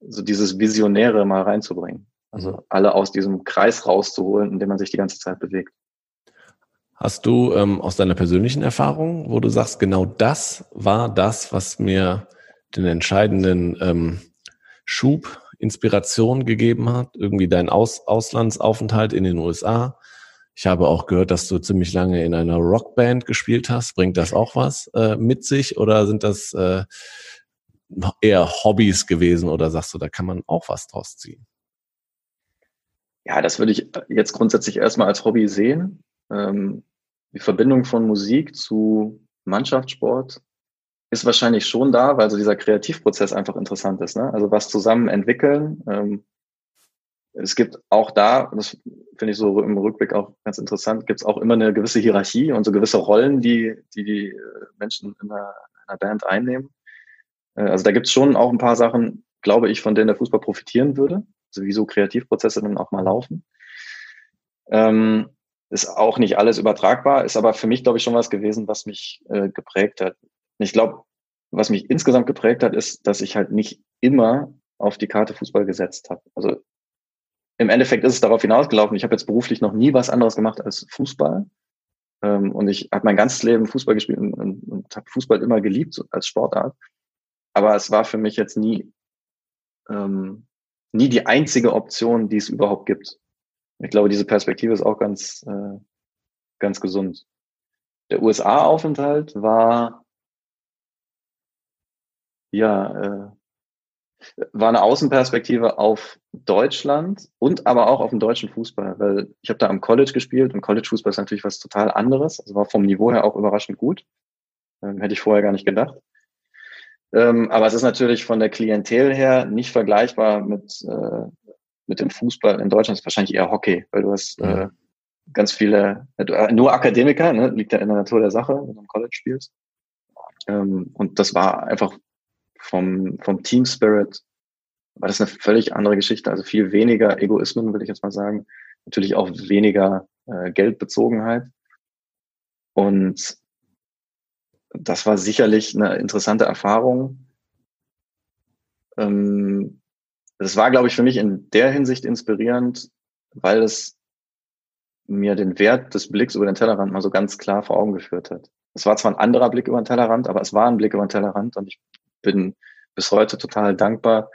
so dieses Visionäre mal reinzubringen. Also mhm. alle aus diesem Kreis rauszuholen, in dem man sich die ganze Zeit bewegt. Hast du ähm, aus deiner persönlichen Erfahrung, wo du sagst, genau das war das, was mir den entscheidenden ähm, Schub, Inspiration gegeben hat, irgendwie dein aus Auslandsaufenthalt in den USA. Ich habe auch gehört, dass du ziemlich lange in einer Rockband gespielt hast. Bringt das auch was äh, mit sich oder sind das äh, eher Hobbys gewesen oder sagst du, da kann man auch was draus ziehen? Ja, das würde ich jetzt grundsätzlich erstmal als Hobby sehen. Ähm, die Verbindung von Musik zu Mannschaftssport ist wahrscheinlich schon da, weil so dieser Kreativprozess einfach interessant ist. Ne? Also was zusammen entwickeln. Ähm, es gibt auch da, das finde ich so im Rückblick auch ganz interessant, gibt es auch immer eine gewisse Hierarchie und so gewisse Rollen, die die, die Menschen in einer, in einer Band einnehmen. Äh, also da gibt es schon auch ein paar Sachen, glaube ich, von denen der Fußball profitieren würde. Also wie so Kreativprozesse dann auch mal laufen. Ähm, ist auch nicht alles übertragbar, ist aber für mich, glaube ich, schon was gewesen, was mich äh, geprägt hat. Ich glaube, was mich insgesamt geprägt hat, ist, dass ich halt nicht immer auf die Karte Fußball gesetzt habe. Also im Endeffekt ist es darauf hinausgelaufen, ich habe jetzt beruflich noch nie was anderes gemacht als Fußball. Ähm, und ich habe mein ganzes Leben Fußball gespielt und, und, und habe Fußball immer geliebt so als Sportart. Aber es war für mich jetzt nie, ähm, nie die einzige Option, die es überhaupt gibt. Ich glaube, diese Perspektive ist auch ganz, äh, ganz gesund. Der USA-Aufenthalt war ja, äh, war eine Außenperspektive auf Deutschland und aber auch auf den deutschen Fußball, weil ich habe da am College gespielt und College-Fußball ist natürlich was total anderes, also war vom Niveau her auch überraschend gut. Ähm, hätte ich vorher gar nicht gedacht. Ähm, aber es ist natürlich von der Klientel her nicht vergleichbar mit, äh, mit dem Fußball in Deutschland. Es ist wahrscheinlich eher Hockey, weil du hast äh, ganz viele, äh, nur Akademiker, ne, liegt ja in der Natur der Sache, wenn du am College spielst. Ähm, und das war einfach vom, vom Team Spirit war das eine völlig andere Geschichte. Also viel weniger Egoismen, würde ich jetzt mal sagen. Natürlich auch weniger äh, Geldbezogenheit. Und das war sicherlich eine interessante Erfahrung. Ähm, das war, glaube ich, für mich in der Hinsicht inspirierend, weil es mir den Wert des Blicks über den Tellerrand mal so ganz klar vor Augen geführt hat. Es war zwar ein anderer Blick über den Tellerrand, aber es war ein Blick über den Tellerrand und ich bin bis heute total dankbar,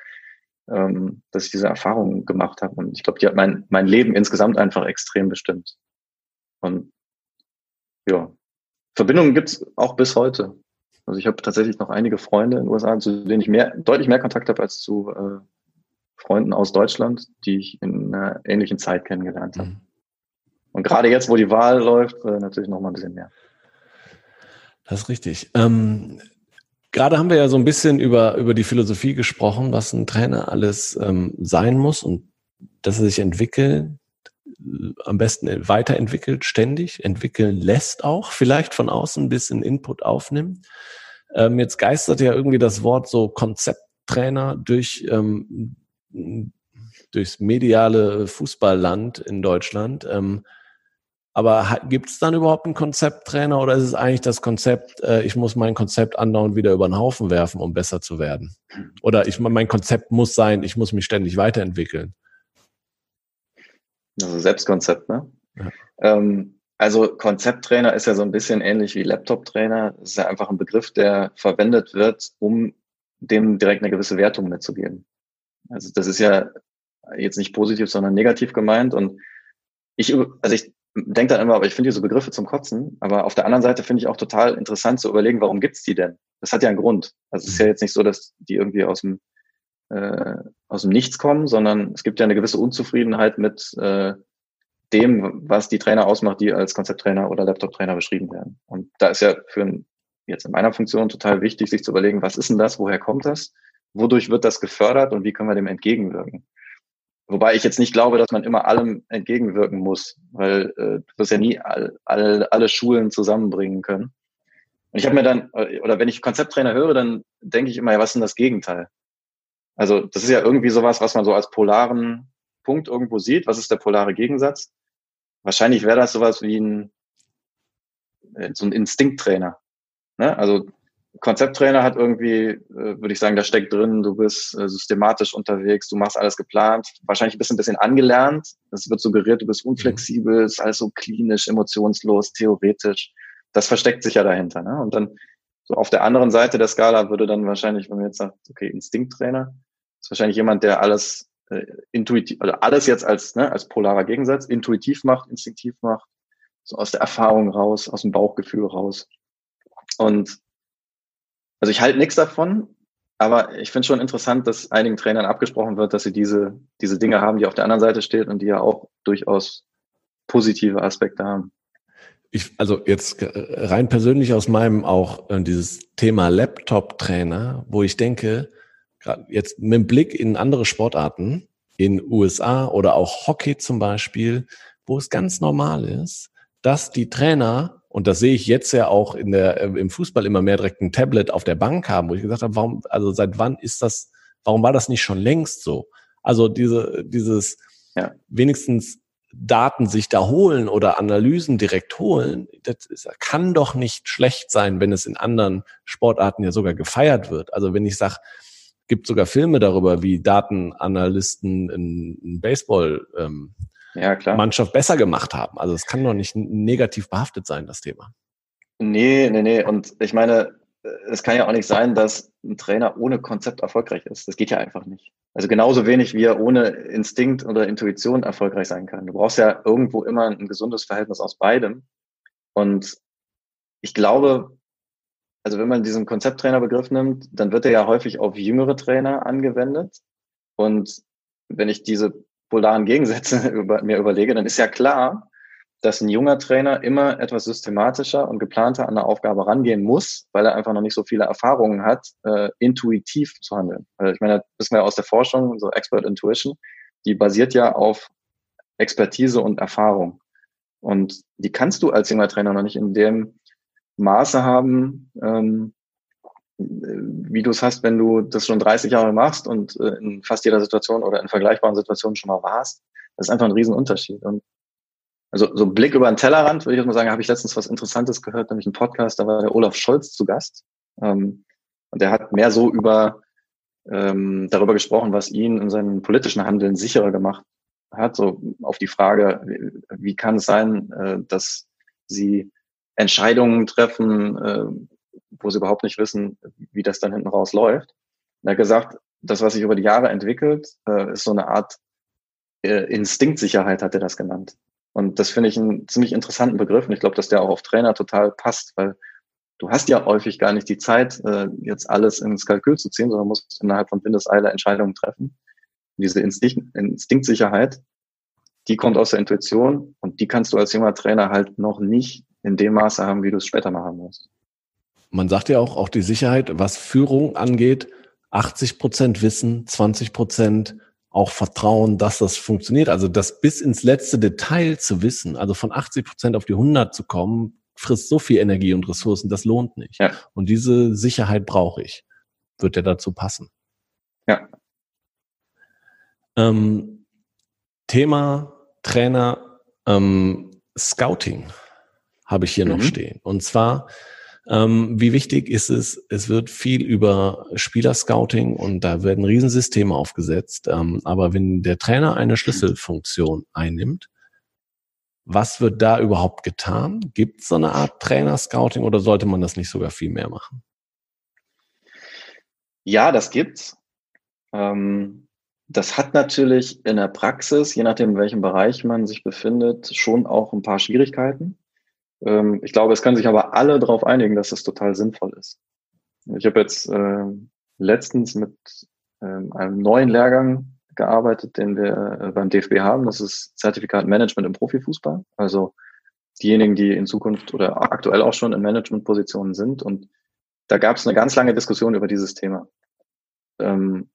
ähm, dass ich diese Erfahrung gemacht habe. Und ich glaube, die hat mein, mein Leben insgesamt einfach extrem bestimmt. Und ja, Verbindungen gibt's auch bis heute. Also ich habe tatsächlich noch einige Freunde in den USA, zu denen ich mehr, deutlich mehr Kontakt habe als zu äh, Freunden aus Deutschland, die ich in einer ähnlichen Zeit kennengelernt habe. Mhm. Und gerade jetzt, wo die Wahl läuft, äh, natürlich noch mal ein bisschen mehr. Das ist richtig. Ähm, Gerade haben wir ja so ein bisschen über, über die Philosophie gesprochen, was ein Trainer alles ähm, sein muss und dass er sich entwickelt, äh, am besten weiterentwickelt, ständig, entwickeln lässt auch, vielleicht von außen ein bisschen Input aufnimmt. Ähm, jetzt geistert ja irgendwie das Wort so Konzepttrainer durch, ähm, durchs mediale Fußballland in Deutschland. Ähm, aber gibt es dann überhaupt einen Konzepttrainer oder ist es eigentlich das Konzept, äh, ich muss mein Konzept andauernd wieder über den Haufen werfen, um besser zu werden? Oder ich, mein Konzept muss sein, ich muss mich ständig weiterentwickeln. Also Selbstkonzept, ne? Ja. Ähm, also Konzepttrainer ist ja so ein bisschen ähnlich wie Laptop-Trainer. Es ist ja einfach ein Begriff, der verwendet wird, um dem direkt eine gewisse Wertung mitzugeben. Also das ist ja jetzt nicht positiv, sondern negativ gemeint. Und ich, also ich denke dann immer, aber ich finde diese Begriffe zum Kotzen. Aber auf der anderen Seite finde ich auch total interessant zu überlegen, warum gibt's die denn? Das hat ja einen Grund. Also es ist ja jetzt nicht so, dass die irgendwie aus dem, äh, aus dem Nichts kommen, sondern es gibt ja eine gewisse Unzufriedenheit mit äh, dem, was die Trainer ausmacht, die als Konzepttrainer oder Laptop-Trainer beschrieben werden. Und da ist ja für ein, jetzt in meiner Funktion total wichtig, sich zu überlegen, was ist denn das, woher kommt das, wodurch wird das gefördert und wie können wir dem entgegenwirken. Wobei ich jetzt nicht glaube, dass man immer allem entgegenwirken muss, weil äh, du wirst ja nie all, all, alle Schulen zusammenbringen können. Und ich habe mir dann, äh, oder wenn ich Konzepttrainer höre, dann denke ich immer, ja, was ist denn das Gegenteil? Also das ist ja irgendwie sowas, was man so als polaren Punkt irgendwo sieht. Was ist der polare Gegensatz? wahrscheinlich wäre das sowas wie ein, äh, so ein Instinkttrainer. Ne? Also Konzepttrainer hat irgendwie, äh, würde ich sagen, da steckt drin, du bist äh, systematisch unterwegs, du machst alles geplant, wahrscheinlich bist du ein bisschen angelernt. Es wird suggeriert, du bist unflexibel, ist alles so klinisch, emotionslos, theoretisch. Das versteckt sich ja dahinter. Ne? Und dann so auf der anderen Seite der Skala würde dann wahrscheinlich, wenn man jetzt sagt, okay, Instinkttrainer, ist wahrscheinlich jemand, der alles äh, intuitiv, also alles jetzt als, ne, als polarer Gegensatz, intuitiv macht, instinktiv macht, so aus der Erfahrung raus, aus dem Bauchgefühl raus. Und also ich halte nichts davon, aber ich finde schon interessant, dass einigen Trainern abgesprochen wird, dass sie diese, diese Dinge haben, die auf der anderen Seite steht und die ja auch durchaus positive Aspekte haben. Ich, also jetzt rein persönlich aus meinem auch äh, dieses Thema Laptop-Trainer, wo ich denke, gerade jetzt mit dem Blick in andere Sportarten, in USA oder auch Hockey zum Beispiel, wo es ganz normal ist, dass die Trainer und das sehe ich jetzt ja auch in der, äh, im Fußball immer mehr direkt ein Tablet auf der Bank haben, wo ich gesagt habe, warum, also seit wann ist das, warum war das nicht schon längst so? Also diese, dieses, ja. wenigstens Daten sich da holen oder Analysen direkt holen, das kann doch nicht schlecht sein, wenn es in anderen Sportarten ja sogar gefeiert wird. Also wenn ich sage, gibt sogar Filme darüber, wie Datenanalysten in, Baseball ähm, ja, klar. Mannschaft besser gemacht haben. Also es kann doch nicht negativ behaftet sein, das Thema. Nee, nee, nee. Und ich meine, es kann ja auch nicht sein, dass ein Trainer ohne Konzept erfolgreich ist. Das geht ja einfach nicht. Also genauso wenig wie er ohne Instinkt oder Intuition erfolgreich sein kann. Du brauchst ja irgendwo immer ein gesundes Verhältnis aus beidem. Und ich glaube, also wenn man diesen Konzepttrainerbegriff nimmt, dann wird er ja häufig auf jüngere Trainer angewendet. Und wenn ich diese polaren Gegensätze über, mir überlege, dann ist ja klar, dass ein junger Trainer immer etwas systematischer und geplanter an eine Aufgabe rangehen muss, weil er einfach noch nicht so viele Erfahrungen hat, äh, intuitiv zu handeln. Weil ich meine, das wissen wir aus der Forschung, so Expert Intuition, die basiert ja auf Expertise und Erfahrung. Und die kannst du als junger Trainer noch nicht in dem Maße haben, ähm, wie du es hast, wenn du das schon 30 Jahre machst und äh, in fast jeder Situation oder in vergleichbaren Situationen schon mal warst. Das ist einfach ein Riesenunterschied. Und also so Blick über den Tellerrand, würde ich jetzt mal sagen, habe ich letztens was Interessantes gehört, nämlich einen Podcast, da war der Olaf Scholz zu Gast. Ähm, und der hat mehr so über ähm, darüber gesprochen, was ihn in seinem politischen Handeln sicherer gemacht hat, so auf die Frage, wie, wie kann es sein, äh, dass sie Entscheidungen treffen, äh, wo sie überhaupt nicht wissen, wie das dann hinten raus läuft. er hat gesagt, das, was sich über die Jahre entwickelt, äh, ist so eine Art äh, Instinktsicherheit, hat er das genannt. Und das finde ich einen ziemlich interessanten Begriff. Und ich glaube, dass der auch auf Trainer total passt, weil du hast ja häufig gar nicht die Zeit, äh, jetzt alles ins Kalkül zu ziehen, sondern musst innerhalb von Windeseile Entscheidungen treffen. Diese Instinkt, Instinktsicherheit, die kommt aus der Intuition und die kannst du als junger Trainer halt noch nicht in dem Maße haben, wie du es später machen musst man sagt ja auch, auch die Sicherheit, was Führung angeht, 80 Prozent Wissen, 20 Prozent auch Vertrauen, dass das funktioniert. Also das bis ins letzte Detail zu wissen, also von 80 Prozent auf die 100 zu kommen, frisst so viel Energie und Ressourcen, das lohnt nicht. Ja. Und diese Sicherheit brauche ich. Wird ja dazu passen. Ja. Ähm, Thema Trainer ähm, Scouting habe ich hier mhm. noch stehen. Und zwar ähm, wie wichtig ist es? Es wird viel über Spielerscouting und da werden Riesensysteme aufgesetzt. Ähm, aber wenn der Trainer eine Schlüsselfunktion einnimmt, was wird da überhaupt getan? Gibt es so eine Art Trainer-Scouting oder sollte man das nicht sogar viel mehr machen? Ja, das gibt's. Ähm, das hat natürlich in der Praxis, je nachdem, in welchem Bereich man sich befindet, schon auch ein paar Schwierigkeiten. Ähm, ich glaube, es können sich aber alle darauf einigen, dass das total sinnvoll ist. Ich habe jetzt äh, letztens mit ähm, einem neuen Lehrgang gearbeitet, den wir äh, beim DFB haben. Das ist Zertifikat Management im Profifußball. Also diejenigen, die in Zukunft oder aktuell auch schon in Managementpositionen sind. Und da gab es eine ganz lange Diskussion über dieses Thema. Ähm,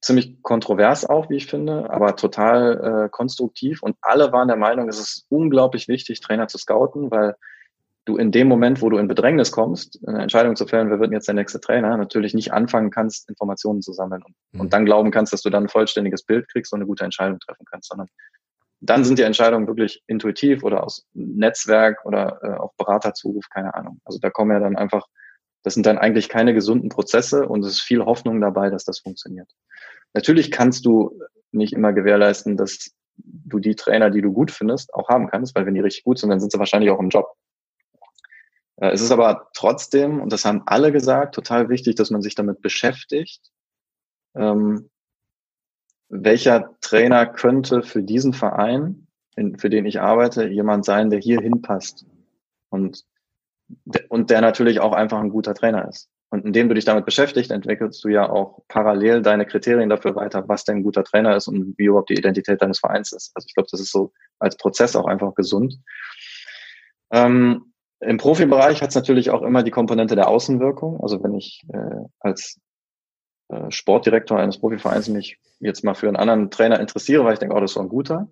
ziemlich kontrovers auch, wie ich finde, aber total äh, konstruktiv. Und alle waren der Meinung, es ist unglaublich wichtig, Trainer zu scouten, weil du in dem Moment, wo du in Bedrängnis kommst, eine Entscheidung zu fällen, wer wird jetzt der nächste Trainer, natürlich nicht anfangen kannst, Informationen zu sammeln und, mhm. und dann glauben kannst, dass du dann ein vollständiges Bild kriegst und eine gute Entscheidung treffen kannst, sondern dann sind die Entscheidungen wirklich intuitiv oder aus Netzwerk oder äh, auf Beraterzuruf, keine Ahnung. Also da kommen ja dann einfach, das sind dann eigentlich keine gesunden Prozesse und es ist viel Hoffnung dabei, dass das funktioniert. Natürlich kannst du nicht immer gewährleisten, dass du die Trainer, die du gut findest, auch haben kannst, weil wenn die richtig gut sind, dann sind sie wahrscheinlich auch im Job. Äh, es ist aber trotzdem, und das haben alle gesagt, total wichtig, dass man sich damit beschäftigt, ähm, welcher Trainer könnte für diesen Verein, in, für den ich arbeite, jemand sein, der hier hinpasst und, und der natürlich auch einfach ein guter Trainer ist. Und indem du dich damit beschäftigst, entwickelst du ja auch parallel deine Kriterien dafür weiter, was denn ein guter Trainer ist und wie überhaupt die Identität deines Vereins ist. Also ich glaube, das ist so als Prozess auch einfach gesund. Ähm, Im Profibereich hat es natürlich auch immer die Komponente der Außenwirkung. Also wenn ich äh, als äh, Sportdirektor eines Profivereins mich jetzt mal für einen anderen Trainer interessiere, weil ich denke, oh, das ist so ein guter,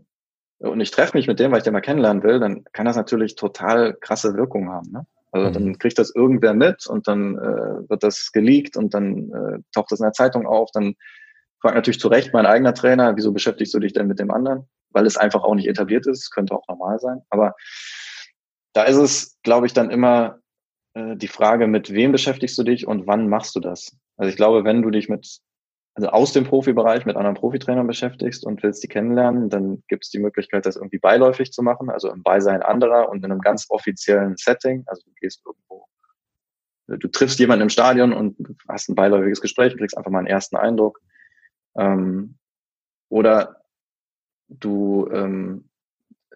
und ich treffe mich mit dem, weil ich den mal kennenlernen will, dann kann das natürlich total krasse Wirkung haben. Ne? Also mhm. dann kriegt das irgendwer mit und dann äh, wird das geleakt und dann äh, taucht das in der Zeitung auf. Dann fragt natürlich zu Recht mein eigener Trainer, wieso beschäftigst du dich denn mit dem anderen? Weil es einfach auch nicht etabliert ist, könnte auch normal sein. Aber da ist es, glaube ich, dann immer äh, die Frage, mit wem beschäftigst du dich und wann machst du das? Also ich glaube, wenn du dich mit, also aus dem Profibereich mit anderen Profitrainern beschäftigst und willst die kennenlernen, dann gibt es die Möglichkeit, das irgendwie beiläufig zu machen, also im Beisein anderer und in einem ganz offiziellen Setting. Also du gehst irgendwo, du triffst jemanden im Stadion und hast ein beiläufiges Gespräch, kriegst einfach mal einen ersten Eindruck. Ähm, oder du, ähm,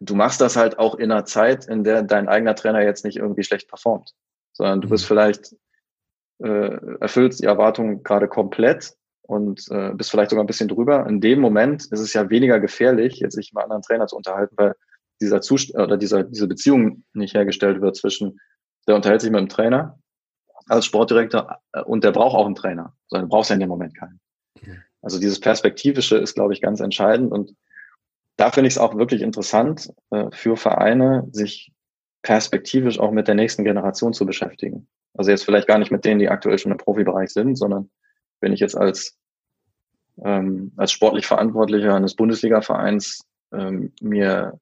du machst das halt auch in einer Zeit, in der dein eigener Trainer jetzt nicht irgendwie schlecht performt sondern du bist mhm. vielleicht äh, erfüllst die Erwartungen gerade komplett und äh, bist vielleicht sogar ein bisschen drüber. In dem Moment ist es ja weniger gefährlich, jetzt sich mit anderen Trainer zu unterhalten, weil dieser Zustand oder dieser, diese Beziehung nicht hergestellt wird zwischen, der unterhält sich mit dem Trainer als Sportdirektor äh, und der braucht auch einen Trainer, sondern du brauchst ja in dem Moment keinen. Also dieses Perspektivische ist, glaube ich, ganz entscheidend und da finde ich es auch wirklich interessant äh, für Vereine, sich perspektivisch auch mit der nächsten Generation zu beschäftigen. Also jetzt vielleicht gar nicht mit denen, die aktuell schon im Profibereich sind, sondern wenn ich jetzt als, ähm, als sportlich Verantwortlicher eines Bundesliga-Vereins ähm, mir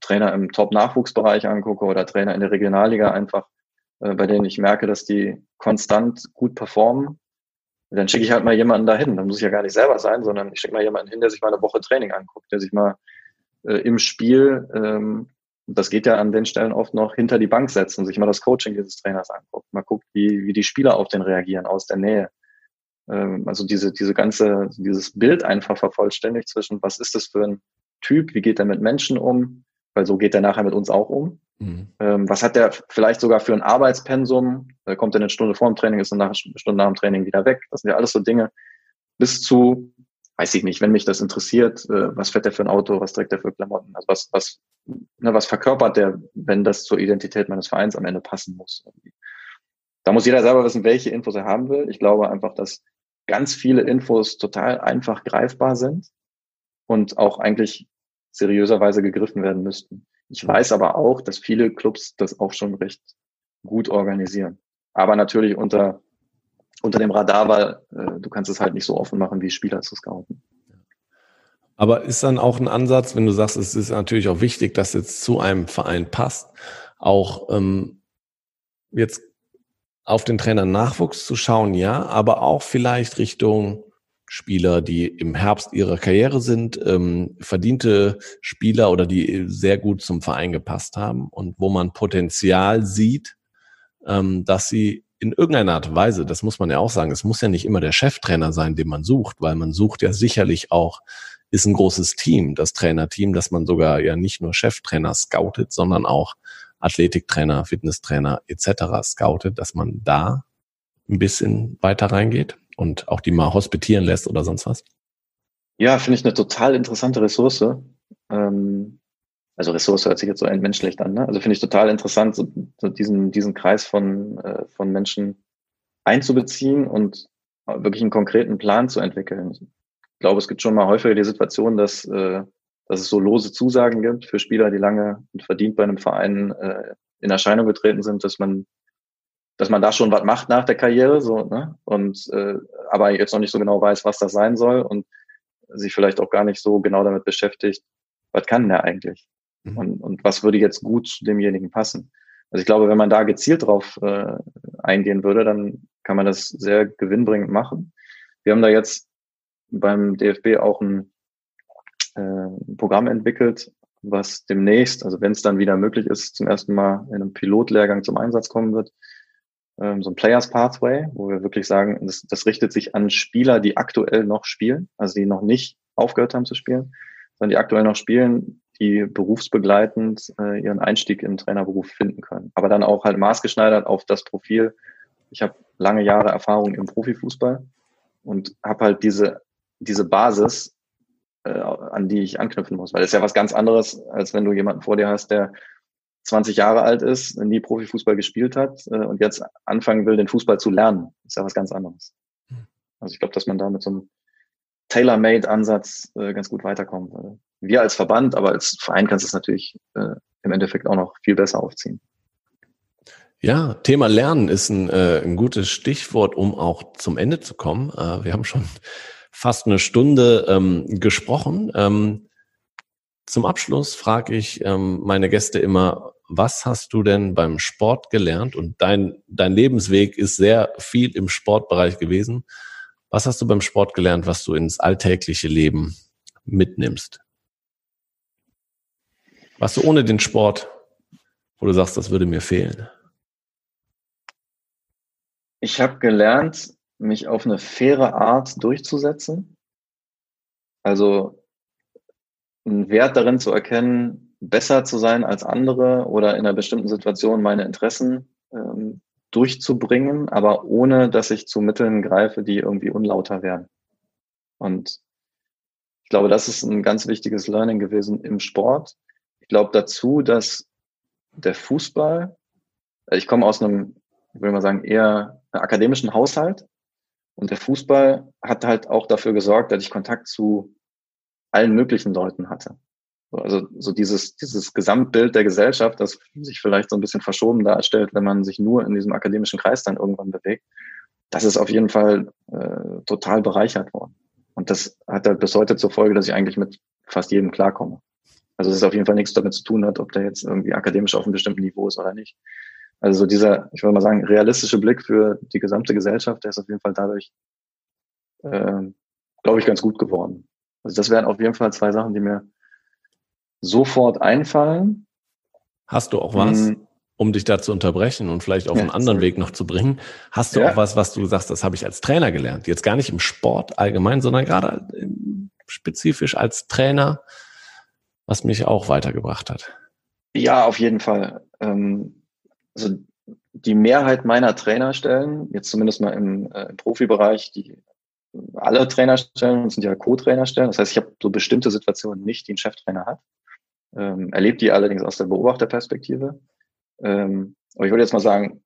Trainer im Top-Nachwuchsbereich angucke oder Trainer in der Regionalliga einfach, äh, bei denen ich merke, dass die konstant gut performen, dann schicke ich halt mal jemanden dahin. Dann muss ich ja gar nicht selber sein, sondern ich schicke mal jemanden hin, der sich mal eine Woche Training anguckt, der sich mal äh, im Spiel ähm, das geht ja an den Stellen oft noch hinter die Bank setzen und sich mal das Coaching dieses Trainers anguckt. Man guckt, wie, wie die Spieler auf den reagieren aus der Nähe. Ähm, also diese, diese ganze, dieses Bild einfach vervollständigt zwischen, was ist das für ein Typ, wie geht er mit Menschen um, weil so geht er nachher mit uns auch um. Mhm. Ähm, was hat der vielleicht sogar für ein Arbeitspensum? Kommt er eine Stunde vor dem Training, ist eine Stunde nach dem Training wieder weg. Das sind ja alles so Dinge. Bis zu, weiß ich nicht, wenn mich das interessiert, äh, was fährt der für ein Auto, was trägt der für Klamotten, also was, was, ne, was verkörpert der, wenn das zur Identität meines Vereins am Ende passen muss. Da muss jeder selber wissen, welche Infos er haben will. Ich glaube einfach, dass ganz viele Infos total einfach greifbar sind und auch eigentlich seriöserweise gegriffen werden müssten. Ich weiß aber auch, dass viele Clubs das auch schon recht gut organisieren. Aber natürlich unter unter dem Radar, weil äh, du kannst es halt nicht so offen machen, wie Spieler zu scouten. Aber ist dann auch ein Ansatz, wenn du sagst, es ist natürlich auch wichtig, dass jetzt zu einem Verein passt, auch ähm, jetzt auf den Trainer Nachwuchs zu schauen, ja, aber auch vielleicht Richtung Spieler, die im Herbst ihrer Karriere sind, ähm, verdiente Spieler oder die sehr gut zum Verein gepasst haben und wo man Potenzial sieht, ähm, dass sie in irgendeiner Art und Weise, das muss man ja auch sagen, es muss ja nicht immer der Cheftrainer sein, den man sucht, weil man sucht ja sicherlich auch, ist ein großes Team, das Trainerteam, dass man sogar ja nicht nur Cheftrainer scoutet, sondern auch Athletiktrainer, Fitnesstrainer etc. scoutet, dass man da ein bisschen weiter reingeht und auch die mal hospitieren lässt oder sonst was? Ja, finde ich eine total interessante Ressource. Ähm, also Ressource hört sich jetzt so entmenschlicht an, ne? Also finde ich total interessant, so, so diesen, diesen Kreis von, äh, von Menschen einzubeziehen und wirklich einen konkreten Plan zu entwickeln. Ich glaube, es gibt schon mal häufiger die Situation, dass, äh, dass es so lose Zusagen gibt für Spieler, die lange und verdient bei einem Verein äh, in Erscheinung getreten sind, dass man dass man da schon was macht nach der Karriere, so, ne? Und äh, aber jetzt noch nicht so genau weiß, was das sein soll und sich vielleicht auch gar nicht so genau damit beschäftigt, was kann der eigentlich? Mhm. Und, und was würde jetzt gut zu demjenigen passen? Also ich glaube, wenn man da gezielt drauf äh, eingehen würde, dann kann man das sehr gewinnbringend machen. Wir haben da jetzt beim DFB auch ein äh, Programm entwickelt, was demnächst, also wenn es dann wieder möglich ist, zum ersten Mal in einem Pilotlehrgang zum Einsatz kommen wird, ähm, so ein Players Pathway, wo wir wirklich sagen, das, das richtet sich an Spieler, die aktuell noch spielen, also die noch nicht aufgehört haben zu spielen, sondern die aktuell noch spielen, die berufsbegleitend äh, ihren Einstieg im Trainerberuf finden können. Aber dann auch halt maßgeschneidert auf das Profil. Ich habe lange Jahre Erfahrung im Profifußball und habe halt diese, diese Basis, äh, an die ich anknüpfen muss. Weil das ist ja was ganz anderes, als wenn du jemanden vor dir hast, der 20 Jahre alt ist, nie Profifußball gespielt hat äh, und jetzt anfangen will, den Fußball zu lernen. Das ist ja was ganz anderes. Hm. Also ich glaube, dass man da mit so einem Tailor-Made-Ansatz äh, ganz gut weiterkommen würde. Wir als Verband, aber als Verein kannst du es natürlich äh, im Endeffekt auch noch viel besser aufziehen. Ja, Thema Lernen ist ein, äh, ein gutes Stichwort, um auch zum Ende zu kommen. Äh, wir haben schon fast eine Stunde ähm, gesprochen. Ähm, zum Abschluss frage ich ähm, meine Gäste immer, was hast du denn beim Sport gelernt? Und dein, dein Lebensweg ist sehr viel im Sportbereich gewesen. Was hast du beim Sport gelernt, was du ins alltägliche Leben mitnimmst? Was du ohne den Sport, wo du sagst, das würde mir fehlen? Ich habe gelernt, mich auf eine faire Art durchzusetzen. Also einen Wert darin zu erkennen, besser zu sein als andere oder in einer bestimmten Situation meine Interessen ähm, durchzubringen, aber ohne dass ich zu Mitteln greife, die irgendwie unlauter werden. Und ich glaube, das ist ein ganz wichtiges Learning gewesen im Sport. Ich glaube dazu, dass der Fußball, ich komme aus einem, ich will mal sagen, eher akademischen Haushalt und der Fußball hat halt auch dafür gesorgt, dass ich Kontakt zu allen möglichen Leuten hatte. Also so dieses, dieses Gesamtbild der Gesellschaft, das sich vielleicht so ein bisschen verschoben darstellt, wenn man sich nur in diesem akademischen Kreis dann irgendwann bewegt, das ist auf jeden Fall äh, total bereichert worden. Und das hat halt bis heute zur Folge, dass ich eigentlich mit fast jedem klarkomme. Also es ist auf jeden Fall nichts damit zu tun hat, ob der jetzt irgendwie akademisch auf einem bestimmten Niveau ist oder nicht. Also so dieser, ich würde mal sagen, realistische Blick für die gesamte Gesellschaft, der ist auf jeden Fall dadurch, äh, glaube ich, ganz gut geworden. Also das wären auf jeden Fall zwei Sachen, die mir sofort einfallen. Hast du auch was, Hm, um dich da zu unterbrechen und vielleicht auf Ja, einen anderen sorry. Weg noch zu bringen? Hast du Ja. auch was, was du sagst, das habe ich als Trainer gelernt? Jetzt gar nicht im Sport allgemein, sondern gerade im- spezifisch als Trainer, was mich auch weitergebracht hat. Ja, auf jeden Fall. Ähm, also die Mehrheit meiner Trainerstellen, jetzt zumindest mal im, äh, im Profibereich, die alle Trainerstellen sind ja Co-Trainerstellen. Das heißt, ich habe so bestimmte Situationen nicht, die ein Cheftrainer hat. Ähm, erlebt die allerdings aus der Beobachterperspektive. Ähm, aber ich würde jetzt mal sagen,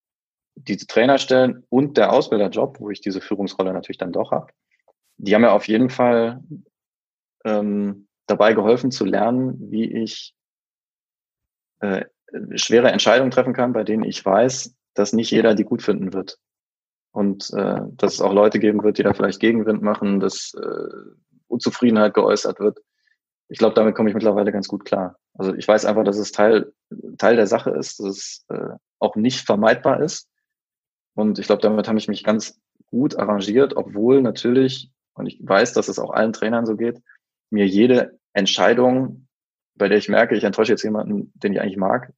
diese Trainerstellen und der Ausbilderjob, wo ich diese Führungsrolle natürlich dann doch habe, die haben mir auf jeden Fall ähm, dabei geholfen zu lernen, wie ich äh, schwere Entscheidungen treffen kann, bei denen ich weiß, dass nicht jeder die gut finden wird. Und äh, dass es auch Leute geben wird, die da vielleicht Gegenwind machen, dass äh, Unzufriedenheit geäußert wird. Ich glaube, damit komme ich mittlerweile ganz gut klar. Also ich weiß einfach, dass es Teil, Teil der Sache ist, dass es äh, auch nicht vermeidbar ist. Und ich glaube, damit habe ich mich ganz gut arrangiert, obwohl natürlich, und ich weiß, dass es auch allen Trainern so geht, mir jede Entscheidung, bei der ich merke, ich enttäusche jetzt jemanden, den ich eigentlich mag,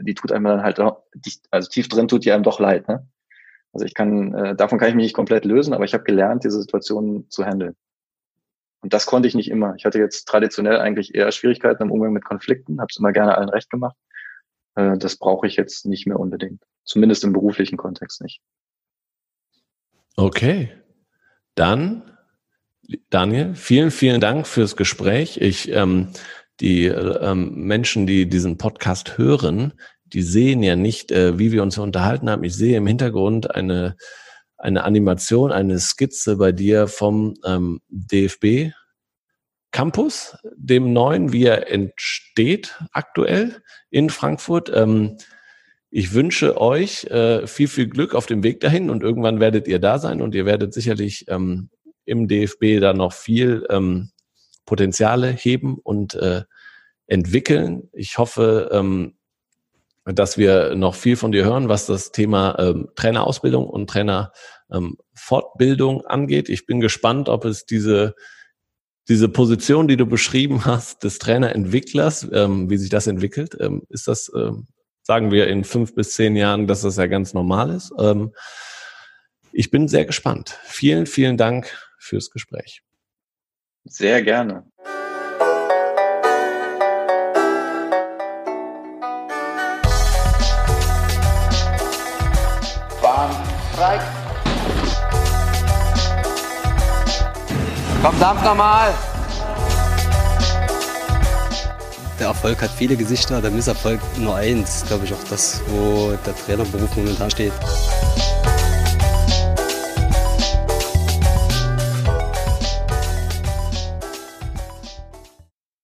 die tut einem dann halt, auch, also tief drin tut die einem doch leid. Ne? Also ich kann, äh, davon kann ich mich nicht komplett lösen, aber ich habe gelernt, diese Situation zu handeln. Und das konnte ich nicht immer. Ich hatte jetzt traditionell eigentlich eher Schwierigkeiten im Umgang mit Konflikten, habe es immer gerne allen recht gemacht. Äh, das brauche ich jetzt nicht mehr unbedingt. Zumindest im beruflichen Kontext nicht. Okay. Dann, Daniel, vielen, vielen Dank fürs Gespräch. Ich, ähm, die ähm, Menschen, die diesen Podcast hören, die sehen ja nicht, äh, wie wir uns unterhalten haben. Ich sehe im Hintergrund eine, eine Animation, eine Skizze bei dir vom ähm, DFB Campus, dem neuen, wie er entsteht aktuell in Frankfurt. Ähm, ich wünsche euch äh, viel, viel Glück auf dem Weg dahin und irgendwann werdet ihr da sein und ihr werdet sicherlich ähm, im DFB da noch viel ähm, Potenziale heben und äh, entwickeln. Ich hoffe, ähm, dass wir noch viel von dir hören, was das Thema ähm, Trainerausbildung und Trainerfortbildung ähm, angeht. Ich bin gespannt, ob es diese diese Position, die du beschrieben hast, des Trainerentwicklers, ähm, wie sich das entwickelt, ähm, ist das, ähm, sagen wir in fünf bis zehn Jahren, dass das ja ganz normal ist. Ähm, ich bin sehr gespannt. Vielen, vielen Dank fürs Gespräch. Sehr gerne. Komm, Dampf nochmal. Der Erfolg hat viele Gesichter, der Misserfolg nur eins. Glaube ich auch das, wo der Trainerberuf momentan steht.